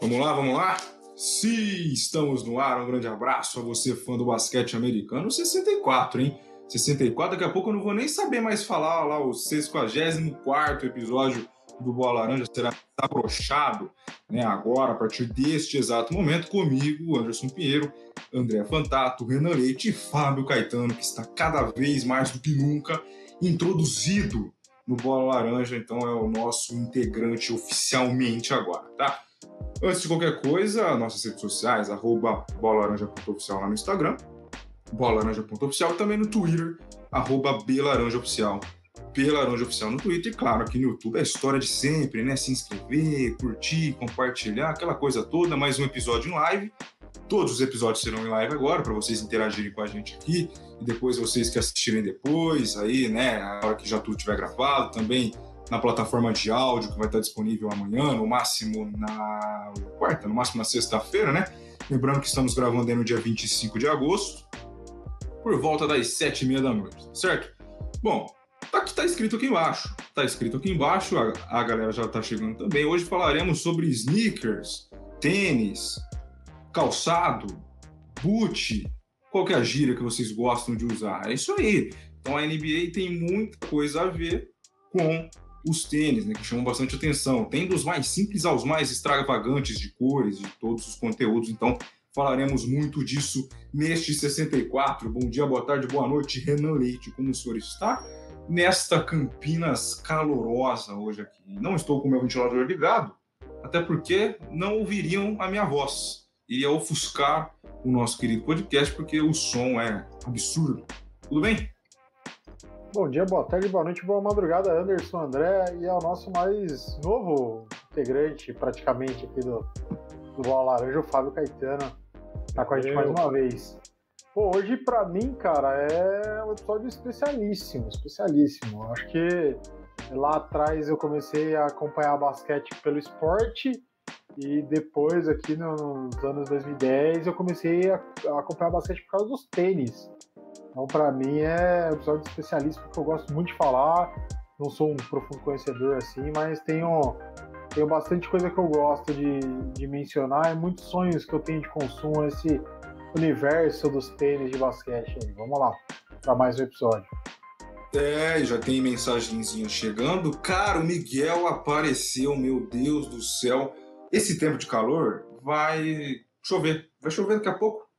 Vamos lá, vamos lá? Sim, estamos no ar. Um grande abraço a você, fã do basquete americano. 64, hein? 64, daqui a pouco eu não vou nem saber mais falar lá o 64 episódio do Bola Laranja será abrochado né, agora, a partir deste exato momento, comigo, Anderson Pinheiro, André Fantato, Renan Leite e Fábio Caetano, que está cada vez mais do que nunca introduzido no Bola Laranja, então é o nosso integrante oficialmente agora, tá? Antes de qualquer coisa, nossas redes sociais, arroba bolalaranja.oficial lá no Instagram, bolalaranja.oficial e também no Twitter, arroba belaranjaoficial pela Laranja Oficial no Twitter e, claro, aqui no YouTube é a história de sempre, né? Se inscrever, curtir, compartilhar, aquela coisa toda. Mais um episódio em live. Todos os episódios serão em live agora, para vocês interagirem com a gente aqui. E depois vocês que assistirem depois, aí, né? A hora que já tudo tiver gravado, também na plataforma de áudio que vai estar disponível amanhã, no máximo na quarta, no máximo na sexta-feira, né? Lembrando que estamos gravando aí no dia 25 de agosto, por volta das sete e meia da noite, certo? Bom, Tá, tá escrito aqui embaixo. Tá escrito aqui embaixo, a, a galera já tá chegando também. Hoje falaremos sobre sneakers, tênis, calçado, boot, qualquer é gíria que vocês gostam de usar. É isso aí. Então a NBA tem muita coisa a ver com os tênis, né, que chamam bastante atenção. Tem dos mais simples aos mais extravagantes de cores, de todos os conteúdos. Então falaremos muito disso neste 64. Bom dia, boa tarde, boa noite, Renan Leite. Como o senhor está? nesta Campinas calorosa hoje aqui. Não estou com o meu ventilador ligado, até porque não ouviriam a minha voz. Iria ofuscar o nosso querido podcast, porque o som é absurdo. Tudo bem? Bom dia, boa tarde, boa noite, boa madrugada, Anderson André, e é o nosso mais novo integrante, praticamente, aqui do, do Bola Laranja, o Fábio Caetano. Tá com a gente mais uma vez. Pô, hoje para mim, cara, é um episódio especialíssimo, especialíssimo. Acho que lá atrás eu comecei a acompanhar basquete pelo esporte e depois aqui nos anos 2010 eu comecei a, acompanhar basquete por causa dos tênis. Então para mim é um episódio especialíssimo porque eu gosto muito de falar. Não sou um profundo conhecedor assim, mas tenho tenho bastante coisa que eu gosto de, de mencionar e muitos sonhos que eu tenho de consumo esse universo dos tênis de basquete. Vamos lá para mais um episódio. É, já tem mensagenzinha chegando. Cara, o Miguel apareceu, meu Deus do céu. Esse tempo de calor vai chover. Vai chover daqui a pouco.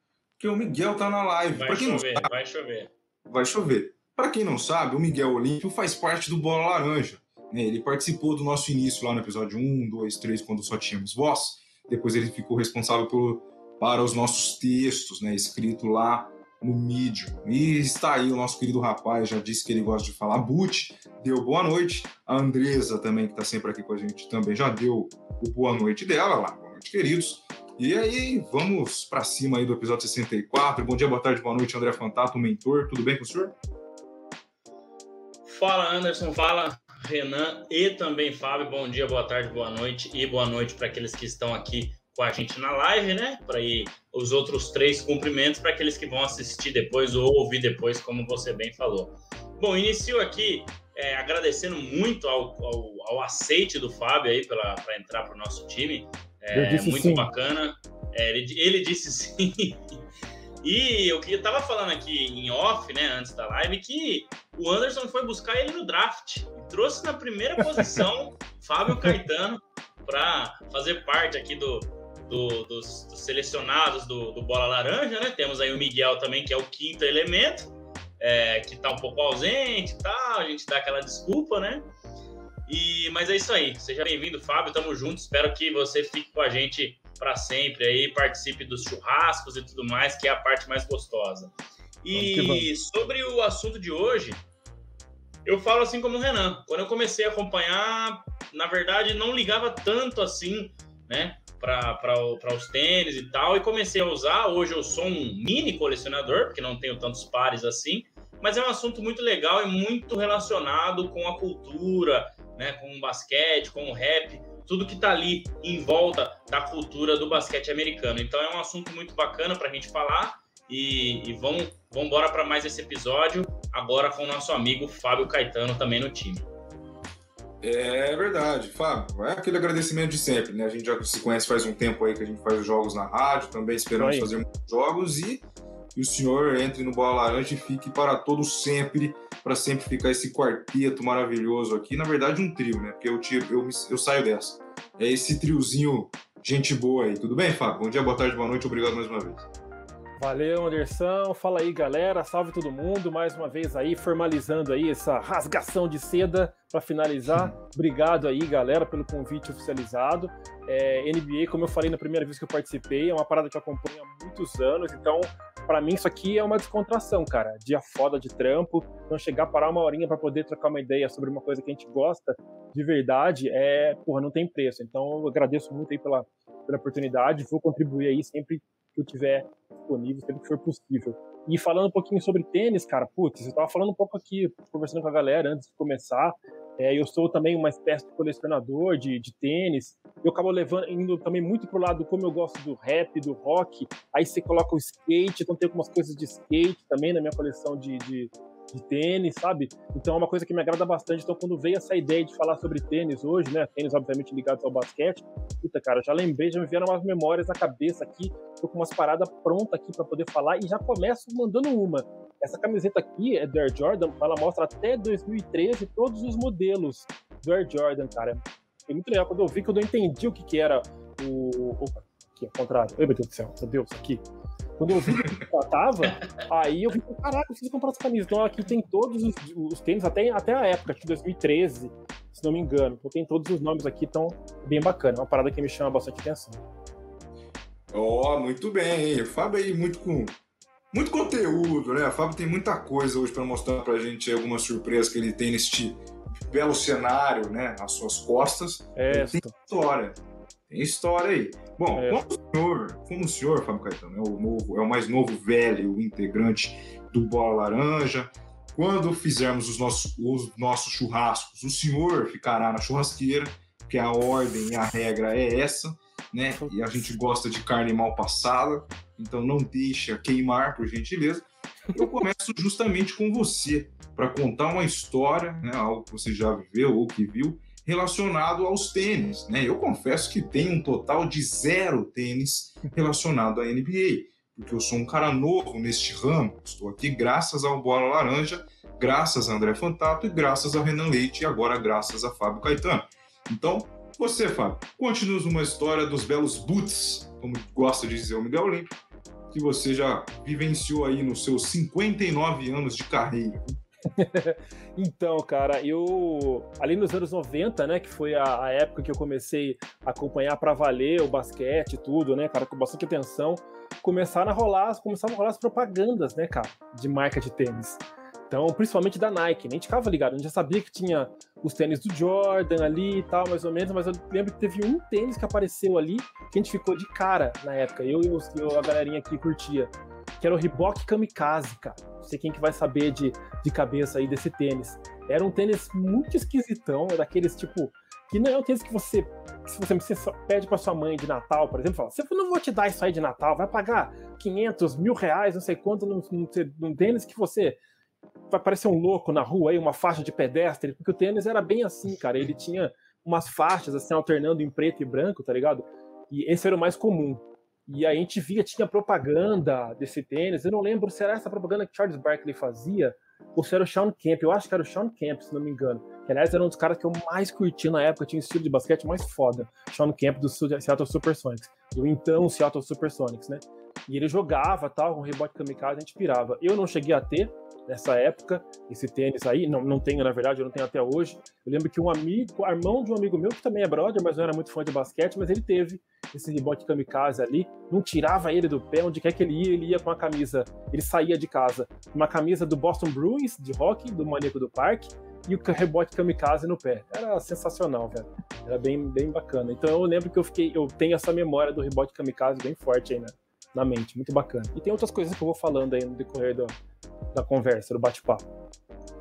Porque o Miguel tá na live. Vai chover, sabe, vai chover. Vai chover. Para quem não sabe, o Miguel Olímpio faz parte do Bola Laranja. Né? Ele participou do nosso início lá no episódio 1, 2, 3, quando só tínhamos voz. Depois ele ficou responsável por para os nossos textos, né, escrito lá no Medium. E está aí o nosso querido rapaz, já disse que ele gosta de falar boot, deu boa noite. A Andresa também, que está sempre aqui com a gente, também já deu o boa noite dela lá. Boa noite, queridos. E aí, vamos para cima aí do episódio 64. Bom dia, boa tarde, boa noite, André Fantato, mentor. Tudo bem com o senhor? Fala, Anderson. Fala, Renan e também Fábio. Bom dia, boa tarde, boa noite e boa noite para aqueles que estão aqui com a gente na live, né? Para ir os outros três cumprimentos para aqueles que vão assistir depois ou ouvir depois, como você bem falou. Bom, inicio aqui é, agradecendo muito ao, ao, ao, aceite do Fábio aí para entrar para o nosso time. É muito sim. bacana. É, ele, ele disse sim. E eu que estava falando aqui em off, né, antes da live, que o Anderson foi buscar ele no draft e trouxe na primeira posição Fábio Caetano para fazer parte aqui do, do, dos, dos, selecionados do, do, Bola Laranja, né? Temos aí o Miguel também, que é o quinto elemento, é, que está um pouco ausente e tal, a gente dá aquela desculpa, né? E, mas é isso aí, seja bem-vindo, Fábio, tamo junto, espero que você fique com a gente para sempre aí, participe dos churrascos e tudo mais, que é a parte mais gostosa. E sobre o assunto de hoje, eu falo assim como o Renan, quando eu comecei a acompanhar, na verdade, não ligava tanto assim, né? para os tênis e tal, e comecei a usar. Hoje eu sou um mini colecionador, porque não tenho tantos pares assim, mas é um assunto muito legal e muito relacionado com a cultura, né, com o basquete, com o rap, tudo que está ali em volta da cultura do basquete americano. Então é um assunto muito bacana para a gente falar e, e vamos, vamos embora para mais esse episódio, agora com o nosso amigo Fábio Caetano também no time. É verdade, Fábio. É aquele agradecimento de sempre, né? A gente já se conhece faz um tempo aí que a gente faz os jogos na rádio, também esperamos fazer muitos jogos e que o senhor entre no Bola Laranja e fique para todo sempre, para sempre ficar esse quarteto maravilhoso aqui. Na verdade, um trio, né? Porque eu, eu, eu saio dessa. É esse triozinho, gente boa aí. Tudo bem, Fábio? Bom dia, boa tarde, boa noite. Obrigado mais uma vez. Valeu, Anderson. Fala aí, galera. Salve todo mundo. Mais uma vez aí, formalizando aí essa rasgação de seda para finalizar. Obrigado aí, galera, pelo convite oficializado. É, NBA, como eu falei na primeira vez que eu participei, é uma parada que eu acompanho há muitos anos. Então, para mim, isso aqui é uma descontração, cara. Dia foda de trampo. Então, chegar, parar uma horinha para poder trocar uma ideia sobre uma coisa que a gente gosta de verdade, é, porra, não tem preço. Então, eu agradeço muito aí pela, pela oportunidade. Vou contribuir aí sempre que eu tiver disponível, sempre que for possível. E falando um pouquinho sobre tênis, cara, putz, eu tava falando um pouco aqui, conversando com a galera antes de começar. É, eu sou também uma espécie de colecionador de, de tênis. Eu acabo levando, indo também muito pro lado como eu gosto do rap, do rock. Aí você coloca o skate, então tem algumas coisas de skate também na minha coleção de, de, de tênis, sabe? Então é uma coisa que me agrada bastante. Então, quando veio essa ideia de falar sobre tênis hoje, né? Tênis, obviamente, ligados ao basquete, puta, cara, já lembrei, já me vieram umas memórias na cabeça aqui. Tô com umas paradas prontas aqui para poder falar e já começo mandando uma. Essa camiseta aqui é do Air Jordan, ela mostra até 2013 todos os modelos do Air Jordan, cara. É muito legal. Quando eu vi que eu não entendi o que, que era o. Opa, aqui, ao contrário. Ai, meu Deus do céu, meu Deus, aqui. Quando eu vi que tratava, aí eu vi, caraca, eu preciso comprar essa camisa. Então aqui tem todos os, os tênis, até, até a época, de 2013, se não me engano. Então tem todos os nomes aqui, então bem bacana. É uma parada que me chama bastante atenção. Ó, oh, muito bem, O Fábio aí muito com muito conteúdo, né? O Fábio tem muita coisa hoje para mostrar pra gente algumas surpresas que ele tem neste belo cenário, né? Às suas costas. É, tem história. Tem história aí. Bom, é. como, o senhor, como o senhor, Fábio Caetano, é o, novo, é o mais novo velho integrante do Bola Laranja, quando fizermos os nossos, os nossos churrascos, o senhor ficará na churrasqueira, porque a ordem e a regra é essa, né? E a gente gosta de carne mal passada, então não deixa queimar, por gentileza. Eu começo justamente com você, para contar uma história, né, algo que você já viveu ou que viu, relacionado aos tênis. Né? Eu confesso que tenho um total de zero tênis relacionado à NBA, porque eu sou um cara novo neste ramo. Estou aqui graças ao Bola Laranja, graças a André Fantato e graças a Renan Leite e agora graças a Fábio Caetano. Então, você, Fábio, conte-nos uma história dos belos boots, como gosta de dizer o Miguel Olímpio, que você já vivenciou aí nos seus 59 anos de carreira. então, cara, eu ali nos anos 90, né, que foi a, a época que eu comecei a acompanhar para valer o basquete e tudo, né, cara, com bastante atenção, começaram a rolar, começaram a rolar as propagandas, né, cara, de marca de tênis. Então, principalmente da Nike, nem ficava ligado, a gente já sabia que tinha os tênis do Jordan ali e tal, mais ou menos, mas eu lembro que teve um tênis que apareceu ali que a gente ficou de cara na época, eu e eu, a galerinha aqui curtia, que era o Reebok Kamikaze, cara. Não sei quem que vai saber de, de cabeça aí desse tênis. Era um tênis muito esquisitão, é daqueles tipo que não é um tênis que você, se você, você pede para sua mãe de Natal, por exemplo, fala, você não vou te dar isso aí de Natal, vai pagar 500 mil reais, não sei quanto, num, num, num tênis que você vai parecer um louco na rua aí, uma faixa de pedestre, porque o tênis era bem assim, cara, ele tinha umas faixas assim alternando em preto e branco, tá ligado? E esse era o mais comum. E a gente via, tinha propaganda desse tênis. Eu não lembro se era essa propaganda que Charles Barkley fazia ou se era o Sean Kemp. Eu acho que era o Sean Kemp, se não me engano. Que, aliás, era um dos caras que eu mais curti na época. Tinha um estilo de basquete mais foda. Sean Kemp do Seattle Supersonics. Do então Seattle Supersonics, né? E ele jogava, tal, com rebote kamikaze, a gente pirava. Eu não cheguei a ter, nessa época, esse tênis aí, não, não tenho, na verdade, eu não tenho até hoje. Eu lembro que um amigo, irmão de um amigo meu, que também é brother, mas não era muito fã de basquete, mas ele teve esse rebote kamikaze ali, não tirava ele do pé, onde quer que ele ia, ele ia com a camisa, ele saía de casa, uma camisa do Boston Bruins, de hockey, do Maníaco do Parque, e o rebote kamikaze no pé. Era sensacional, velho. Era bem, bem bacana. Então eu lembro que eu fiquei, eu tenho essa memória do rebote kamikaze bem forte aí na, na mente, muito bacana. E tem outras coisas que eu vou falando aí no decorrer do, da conversa, do bate-papo.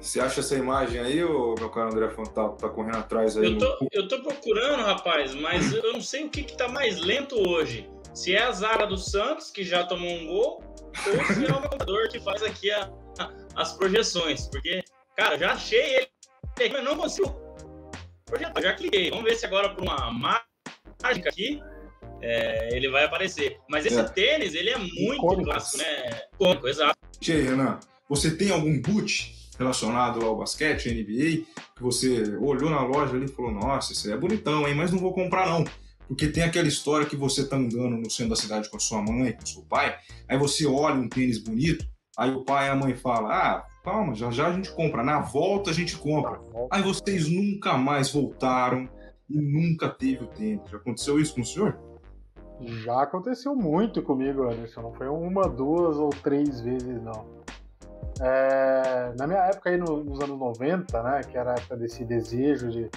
Você acha essa imagem aí, ou meu caro André Fantato tá correndo atrás aí? Eu tô, no... eu tô procurando, rapaz, mas eu não sei o que, que tá mais lento hoje. Se é a zaga do Santos, que já tomou um gol, ou se é o jogador que faz aqui a, a, as projeções. Porque, cara, já achei ele, mas não consigo projetar. Já cliquei. Vamos ver se agora por uma mágica aqui é, ele vai aparecer. Mas esse é. tênis, ele é muito Icônicos. clássico, né? Icônico, exato. E aí, Renan, você tem algum boot relacionado ao basquete, NBA, que você olhou na loja ali e falou, nossa, esse é bonitão, hein? Mas não vou comprar, não. Porque tem aquela história que você tá andando no centro da cidade com a sua mãe, com o seu pai, aí você olha um tênis bonito, aí o pai e a mãe falam, ah, calma, já já a gente compra, na volta a gente compra. Aí vocês nunca mais voltaram e nunca teve o tênis. Já aconteceu isso com o senhor? Já aconteceu muito comigo, Anderson. Não foi uma, duas ou três vezes, não. É, na minha época aí no, nos anos 90, né, que era a época desse desejo de,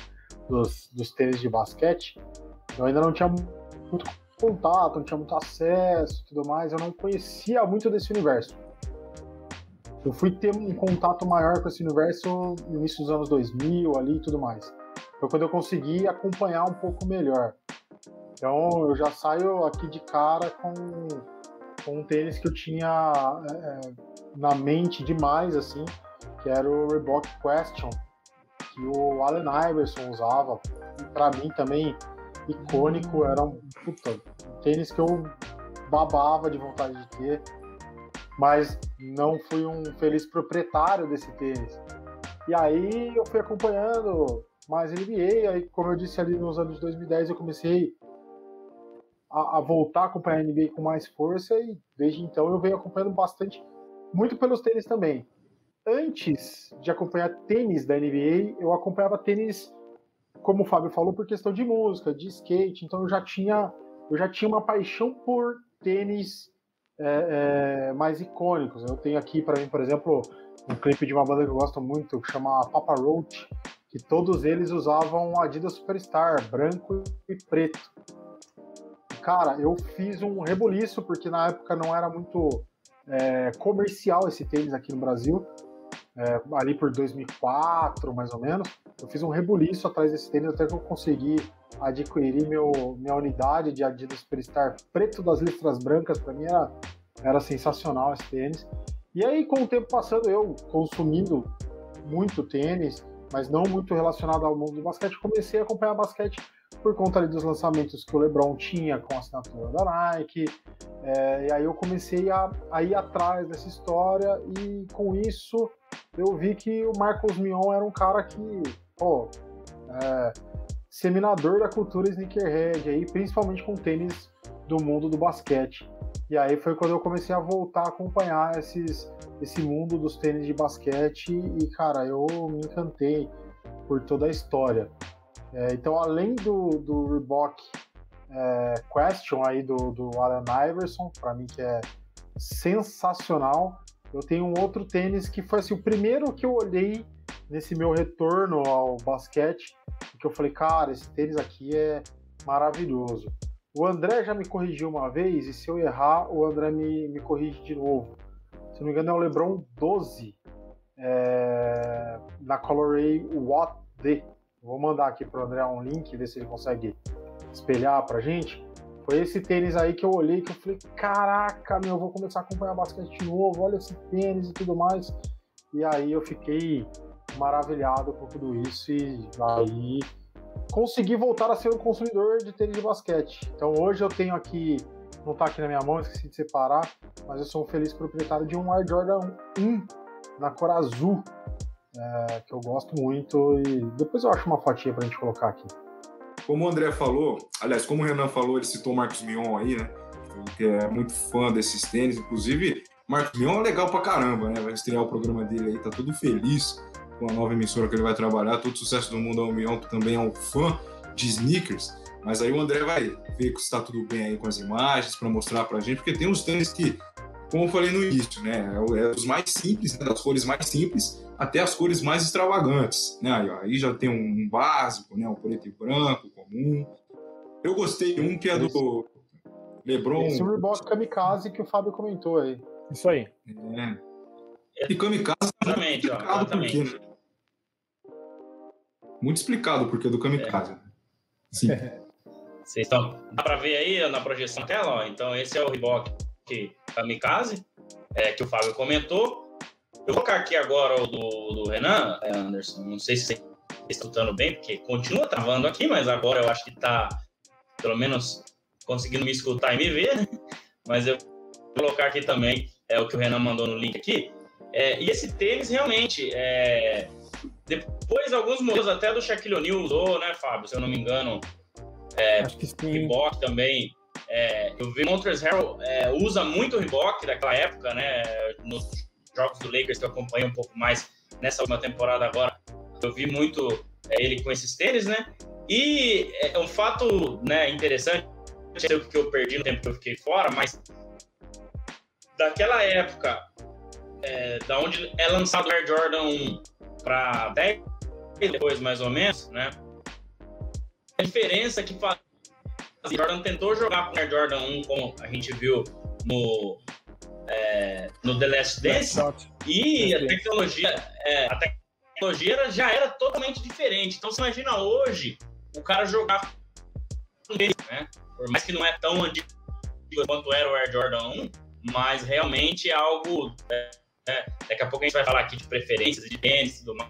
dos, dos tênis de basquete, eu ainda não tinha muito contato, não tinha muito acesso tudo mais, eu não conhecia muito desse universo. Eu fui ter um contato maior com esse universo no início dos anos 2000 ali e tudo mais. Foi quando eu consegui acompanhar um pouco melhor. Então eu já saio aqui de cara com, com um tênis que eu tinha é, na mente demais, assim, que era o Reebok Question, que o Allen Iverson usava. E para mim também icônico, era um, puta, um tênis que eu babava de vontade de ter, mas não fui um feliz proprietário desse tênis. E aí eu fui acompanhando mais NBA, aí como eu disse ali nos anos 2010 eu comecei a, a, voltar a acompanhar a NBA com mais força e desde então eu venho acompanhando bastante, muito pelos tênis também. Antes de acompanhar tênis da NBA, eu acompanhava tênis, como o Fábio falou, por questão de música, de skate. Então eu já tinha, eu já tinha uma paixão por tênis é, é, mais icônicos. Eu tenho aqui para mim, por exemplo, um clipe de uma banda que eu gosto muito, que chama Papa Roach, que todos eles usavam Adidas Superstar, branco e preto cara, eu fiz um reboliço, porque na época não era muito é, comercial esse tênis aqui no Brasil, é, ali por 2004, mais ou menos. Eu fiz um reboliço atrás desse tênis até que eu consegui adquirir meu, minha unidade de Adidas Superstar preto das listras brancas. Para mim era, era sensacional esse tênis. E aí, com o tempo passando, eu consumindo muito tênis, mas não muito relacionado ao mundo do basquete, comecei a acompanhar basquete por conta ali, dos lançamentos que o LeBron tinha com a assinatura da Nike. É, e aí eu comecei a, a, ir atrás dessa história e com isso eu vi que o Marcos Mion era um cara que, pô, é, seminador da cultura sneakerhead, aí, principalmente com tênis do mundo do basquete. E aí foi quando eu comecei a voltar a acompanhar esses, esse mundo dos tênis de basquete e, cara, eu me encantei por toda a história. É, então, além do, do Reebok é, Question aí do, do Allen Iverson, para mim que é sensacional, eu tenho um outro tênis que foi assim, o primeiro que eu olhei nesse meu retorno ao basquete, que eu falei, cara, esse tênis aqui é maravilhoso. O André já me corrigiu uma vez, e se eu errar, o André me, me corrige de novo. Se não me engano, é o LeBron 12, é, na Colorway Watt D. Vou mandar aqui para o André um link, ver se ele consegue espelhar para gente. Foi esse tênis aí que eu olhei que eu falei, caraca, meu, eu vou começar a acompanhar basquete de novo, olha esse tênis e tudo mais. E aí eu fiquei maravilhado com tudo isso e aí consegui voltar a ser um consumidor de tênis de basquete. Então hoje eu tenho aqui, não está aqui na minha mão, esqueci de separar, mas eu sou um feliz proprietário de um Air Jordan 1 na cor azul é, que eu gosto muito e depois eu acho uma fotinha pra gente colocar aqui. Como o André falou, aliás, como o Renan falou, ele citou o Marcos Mion aí, né? Que é muito fã desses tênis, inclusive. Marcos Mion é legal pra caramba, né? Vai estrear o programa dele aí, tá tudo feliz com a nova emissora que ele vai trabalhar. Todo sucesso do mundo ao Mion, que também é um fã de sneakers. Mas aí o André vai ver se está tudo bem aí com as imagens para mostrar pra gente, porque tem uns tênis que, como eu falei no início, né? É, é os mais simples, né? das cores mais simples, até as cores mais extravagantes. Né? Aí, aí já tem um básico, né? um preto e branco comum. Eu gostei de um que é do LeBron. Esse Reebok Kamikaze que o Fábio comentou aí. Isso aí. É. E Kamikaze é muito explicado por quê, né? Muito explicado o porquê do Kamikaze. É. Sim. Vocês estão. Dá para ver aí na projeção tela? Ó. Então, esse é o Reebok Kamikaze, é, que o Fábio comentou. Eu vou colocar aqui agora o do, do Renan, Anderson. Não sei se você escutando bem, porque continua travando aqui, mas agora eu acho que está, pelo menos, conseguindo me escutar e me ver, né? Mas eu vou colocar aqui também é o que o Renan mandou no link aqui. É, e esse tênis realmente, é, depois alguns modelos até do Shaquille O'Neal usou, né, Fábio? Se eu não me engano, é, Acho que sim. Reebok também. É, eu vi Montrezl Harrell é, usa muito o Reebok daquela época, né? Nos jogos do Lakers que eu acompanhei um pouco mais nessa última temporada agora, eu vi muito é, ele com esses tênis, né? E é um fato né, interessante, não sei o que eu perdi no tempo que eu fiquei fora, mas daquela época, é, da onde é lançado o Air Jordan 1 para 10 depois, mais ou menos, né? A diferença que faz. Jordan tentou jogar com o Air Jordan 1, como a gente viu no, é, no The Last Dance, e a tecnologia, é, a tecnologia já era totalmente diferente. Então, você imagina hoje o cara jogar com ele, né? Por mais que não é tão antigo quanto era o Air Jordan 1, mas realmente é algo. É, é, daqui a pouco a gente vai falar aqui de preferências de tênis e tudo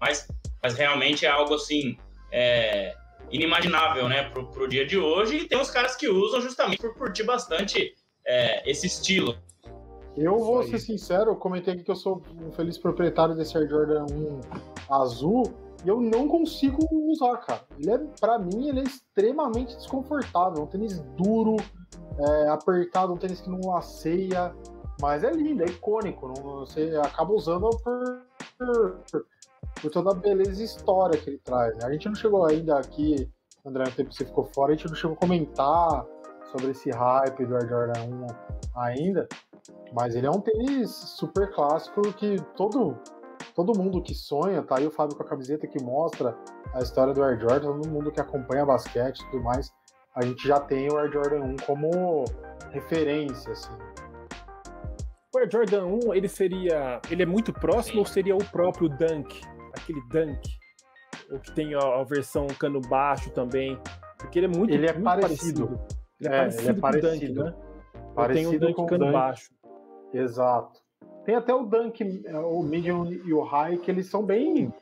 mais, mas realmente é algo assim. É, inimaginável, né, pro, pro dia de hoje, e tem uns caras que usam justamente por curtir bastante é, esse estilo. Eu vou ser sincero, eu comentei aqui que eu sou um feliz proprietário desse Air Jordan 1 azul, e eu não consigo usar, cara. Ele é, para mim, ele é extremamente desconfortável, um tênis duro, é, apertado, um tênis que não laceia, mas é lindo, é icônico. Não, você acaba usando por, por, por, toda a beleza e história que ele traz. Né? A gente não chegou ainda aqui, André, no tempo que você ficou fora, a gente não chegou a comentar sobre esse hype do Air Jordan 1 ainda, mas ele é um tênis super clássico que todo, todo mundo que sonha, tá aí o Fábio com a camiseta que mostra a história do Air Jordan, todo mundo que acompanha basquete e tudo mais, a gente já tem o Air Jordan 1 como referência, assim. O Air Jordan 1, ele seria. Ele é muito próximo ou seria o próprio Dunk? Aquele Dunk? O que tem a, a versão cano baixo também. Porque ele é muito, ele é muito parecido. parecido. Ele é, é parecido, ele é parecido Dunk, né? Parecido tem o Dunk cano Dunk. baixo. Exato. Tem até o Dunk, o Medium e o High, que eles são bem,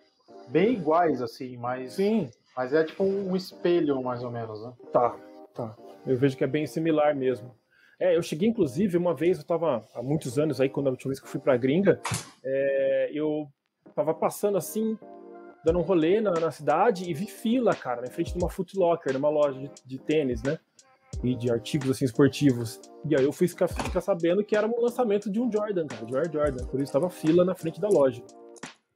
bem iguais, assim, mas. Sim. Mas é tipo um espelho, mais ou menos, né? Tá, tá. Eu vejo que é bem similar mesmo. É, eu cheguei, inclusive, uma vez, eu estava há muitos anos aí, quando a última vez que eu fui pra gringa, é, eu tava passando assim, dando um rolê na, na, cidade e vi fila, cara, na frente de uma Foot Locker, numa loja de, de tênis, né? E de artigos assim esportivos. E aí eu fui ficar, ficar sabendo que era um lançamento de um Jordan, cara, de Air Jordan. Por isso tava fila na frente da loja.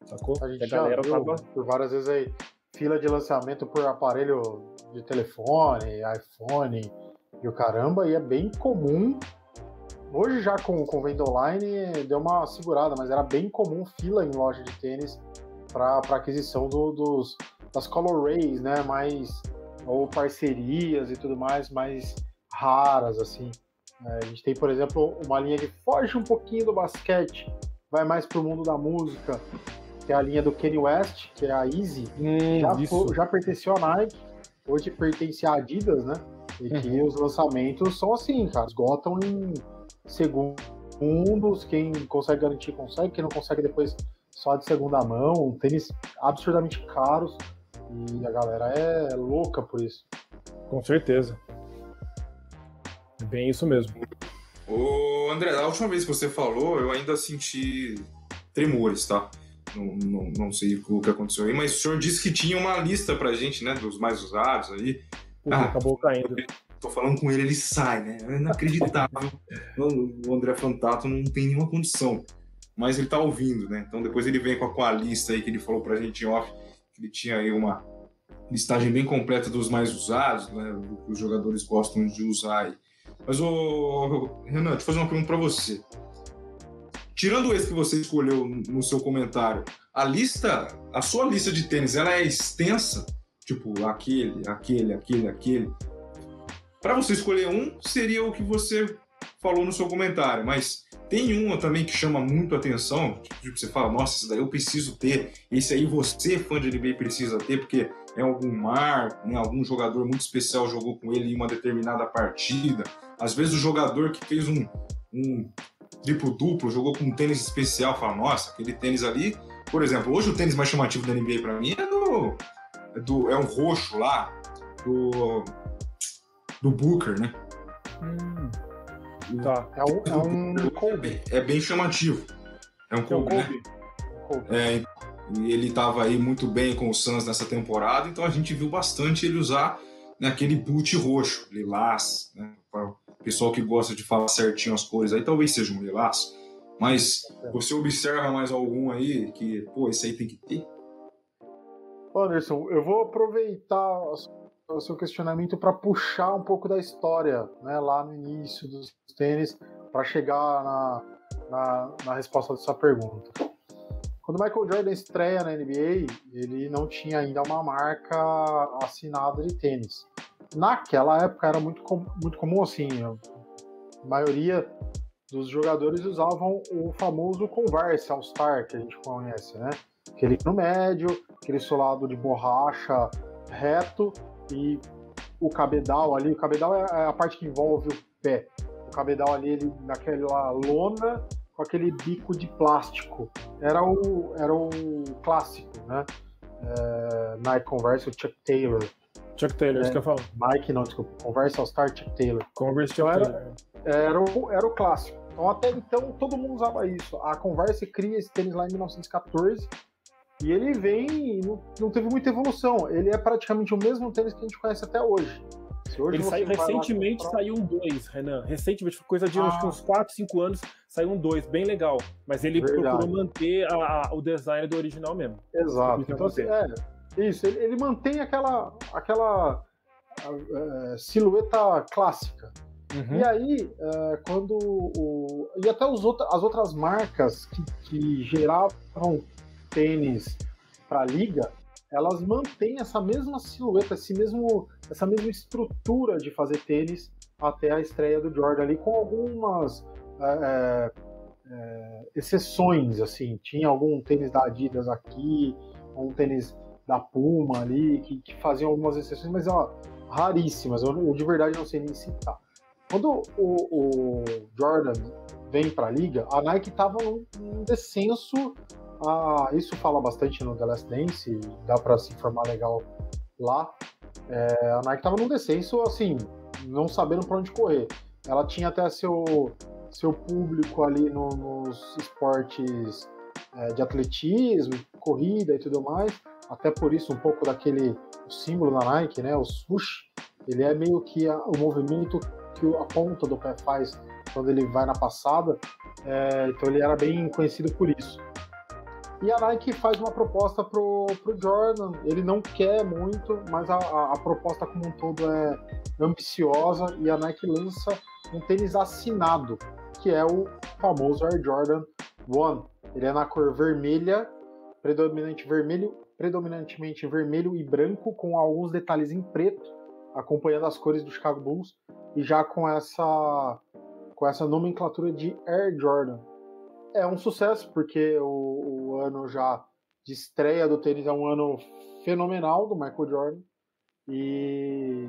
Sacou? A gente a galera já viu tava... por várias vezes aí fila de lançamento por aparelho de telefone, iPhone e o caramba, e é bem comum. Hoje já com, com venda online deu uma segurada, mas era bem comum fila em loja de tênis para aquisição do, dos, das colorways, né? Mais, ou parcerias e tudo mais, mais raras, assim. É, a gente tem, por exemplo, uma linha que foge um pouquinho do basquete, vai mais pro mundo da música, que é a linha do Kanye West, que é a Easy, hum, já, já pertenceu à Nike, hoje pertence à Adidas, né? E que uhum. os lançamentos são assim, cara, esgotam em segundos, quem consegue garantir consegue, quem não consegue depois só de segunda mão, tênis absurdamente caros e a galera é louca por isso. Com certeza. Bem isso mesmo. Ô André, a última vez que você falou, eu ainda senti tremores, tá? Não, não, não, sei o que aconteceu aí, mas o senhor disse que tinha uma lista pra gente, né, dos mais usados aí. ah, acabou caindo. Tô falando com ele, ele sai, né? É inacreditável. o André Fantato não tem nenhuma condição. Mas ele tá ouvindo, né? Então depois ele vem com a, com a lista aí que ele falou pra gente em off, que ele tinha aí uma listagem bem completa dos mais usados, né? Do que os jogadores gostam de usar aí. Mas, ô, Renan, deixa eu fazer uma pergunta pra você tirando esse que você escolheu no seu comentário, a lista, a sua lista de tênis, ela é extensa? Tipo, aquele, aquele, aquele, aquele. Para você escolher um, seria o que você falou no seu comentário, mas tem uma também que chama muito atenção, tipo, você fala, nossa, esse daí eu preciso ter, esse aí você, fã de NBA, precisa ter, porque é algum marco, né, algum jogador muito especial jogou com ele em uma determinada partida. Às vezes o jogador que fez um, um triplo-duplo, jogou com um tênis especial, fala, nossa, aquele tênis ali. Por exemplo, hoje o tênis mais chamativo da NBA para mim é do do, do. É um roxo lá, do. Do Booker, né? Hum. Tá. É um, é um é, bem, é bem chamativo. É um Kobe, é um Kobe. né? É, ele estava aí muito bem com o Suns nessa temporada, então a gente viu bastante ele usar né, aquele boot roxo, lilás, né? Para o pessoal que gosta de falar certinho as cores aí, talvez seja um lilás. Mas você observa mais algum aí que, pô, esse aí tem que ter? Anderson, eu vou aproveitar o seu questionamento para puxar um pouco da história, né, lá no início dos tênis, para chegar na, na, na resposta da sua pergunta. Quando Michael Jordan estreia na NBA, ele não tinha ainda uma marca assinada de tênis. Naquela época era muito, com, muito comum assim, a maioria dos jogadores usavam o famoso Converse All-Star, que a gente conhece, né? Aquele no médio, aquele solado de borracha reto e o cabedal ali. O cabedal é, é a parte que envolve o pé. O cabedal ali, ele, naquela lona com aquele bico de plástico. Era o, era o clássico, né? É, Nike Converse, o Chuck Taylor. Chuck Taylor, é, isso que eu falo. Mike, não, desculpa. Converse All-Star Chuck Taylor. Converse Chuck então, Taylor. Era, era, o, era o clássico. Então, até então, todo mundo usava isso. A Converse cria esse tênis lá em 1914 e ele vem, não, não teve muita evolução. Ele é praticamente o mesmo tênis que a gente conhece até hoje. Hoje ele saiu recentemente, comprar... saiu um 2, Renan. Recentemente, coisa de ah. uns 4, 5 anos, saiu um 2, bem legal. Mas ele Verdade. procurou manter a, a, o design do original mesmo. Exato. Então, assim, é, isso, ele, ele, mantém aquela, aquela uh, silhueta clássica. Uhum. E aí, uh, quando o. E até outra, as outras marcas que, que geravam tênis para a liga, elas mantêm essa mesma silhueta, esse mesmo, essa mesma estrutura de fazer tênis até a estreia do Jordan ali, com algumas é, é, exceções, assim. Tinha algum tênis da Adidas aqui, um tênis da Puma ali, que, que faziam algumas exceções, mas ó, raríssimas, eu, eu, de verdade não sei nem citar. Quando o, o Jordan vem para a liga, a Nike estava num descenso ah, isso fala bastante no The Last Dance, dá para se informar legal lá. É, a Nike tava num descenso, assim, não sabendo para onde correr. Ela tinha até seu, seu público ali no, nos esportes é, de atletismo, corrida e tudo mais. Até por isso, um pouco daquele símbolo da Nike, né? O swoosh, ele é meio que a, o movimento que a ponta do pé faz quando ele vai na passada. É, então ele era bem conhecido por isso. E a Nike faz uma proposta pro, pro Jordan. Ele não quer muito, mas a, a, a, proposta como um todo é ambiciosa e a Nike lança um tênis assinado, que é o famoso Air Jordan One. Ele é na cor vermelha, predominante vermelho, predominantemente vermelho e branco, com alguns detalhes em preto, acompanhando as cores do Chicago Bulls e já com essa com essa nomenclatura de Air Jordan é um sucesso, porque o, o, ano já de estreia do tênis é um ano fenomenal do Michael Jordan. E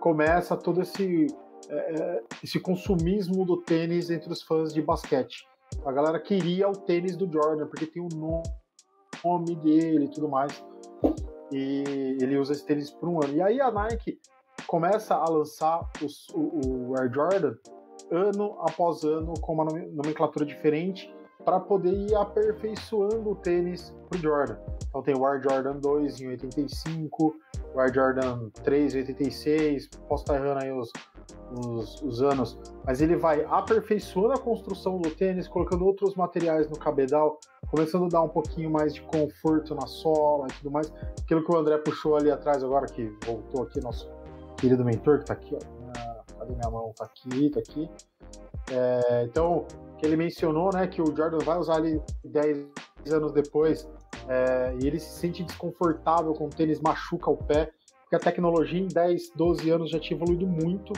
começa todo esse, é, é, esse consumismo do tênis entre os fãs de basquete. A galera queria o tênis do Jordan, porque tem o nome dele e tudo mais. E ele usa esse tênis por um ano. E aí a Nike começa a lançar os, o, o Air Jordan ano após ano com uma nomenclatura diferente para poder ir aperfeiçoando o tênis pro Jordan. Então tem o Air Jordan 2 em 85, o Air Jordan 3 em 86, posso estar errando aí os, os, os, anos, mas ele vai aperfeiçoando a construção do tênis, colocando outros materiais no cabedal, começando a dar um pouquinho mais de conforto na sola e tudo mais. Aquilo que o André puxou ali atrás agora, que voltou aqui, nosso querido mentor, que está aqui, ó. Ah, cadê minha mão? Tá aqui, tá aqui. É, então, que ele mencionou, né, que o Jordan vai usar ali 10 anos depois é, e ele se sente desconfortável com o tênis, machuca o pé, porque a tecnologia em 10, 12 anos já tinha evoluído muito,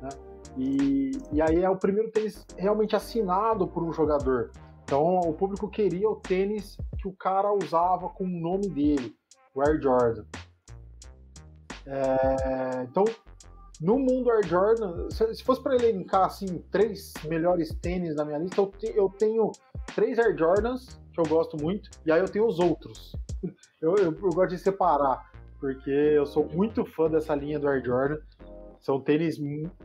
né, e, e aí é o primeiro tênis realmente assinado por um jogador. Então o público queria o tênis que o cara usava com o nome dele, o Air Jordan. É, então no mundo Air Jordan, se fosse para elencar assim três melhores tênis na minha lista, eu, te, eu tenho três Air Jordans que eu gosto muito e aí eu tenho os outros. Eu, eu, eu, gosto de separar, porque eu sou muito fã dessa linha do Air Jordan. São tênis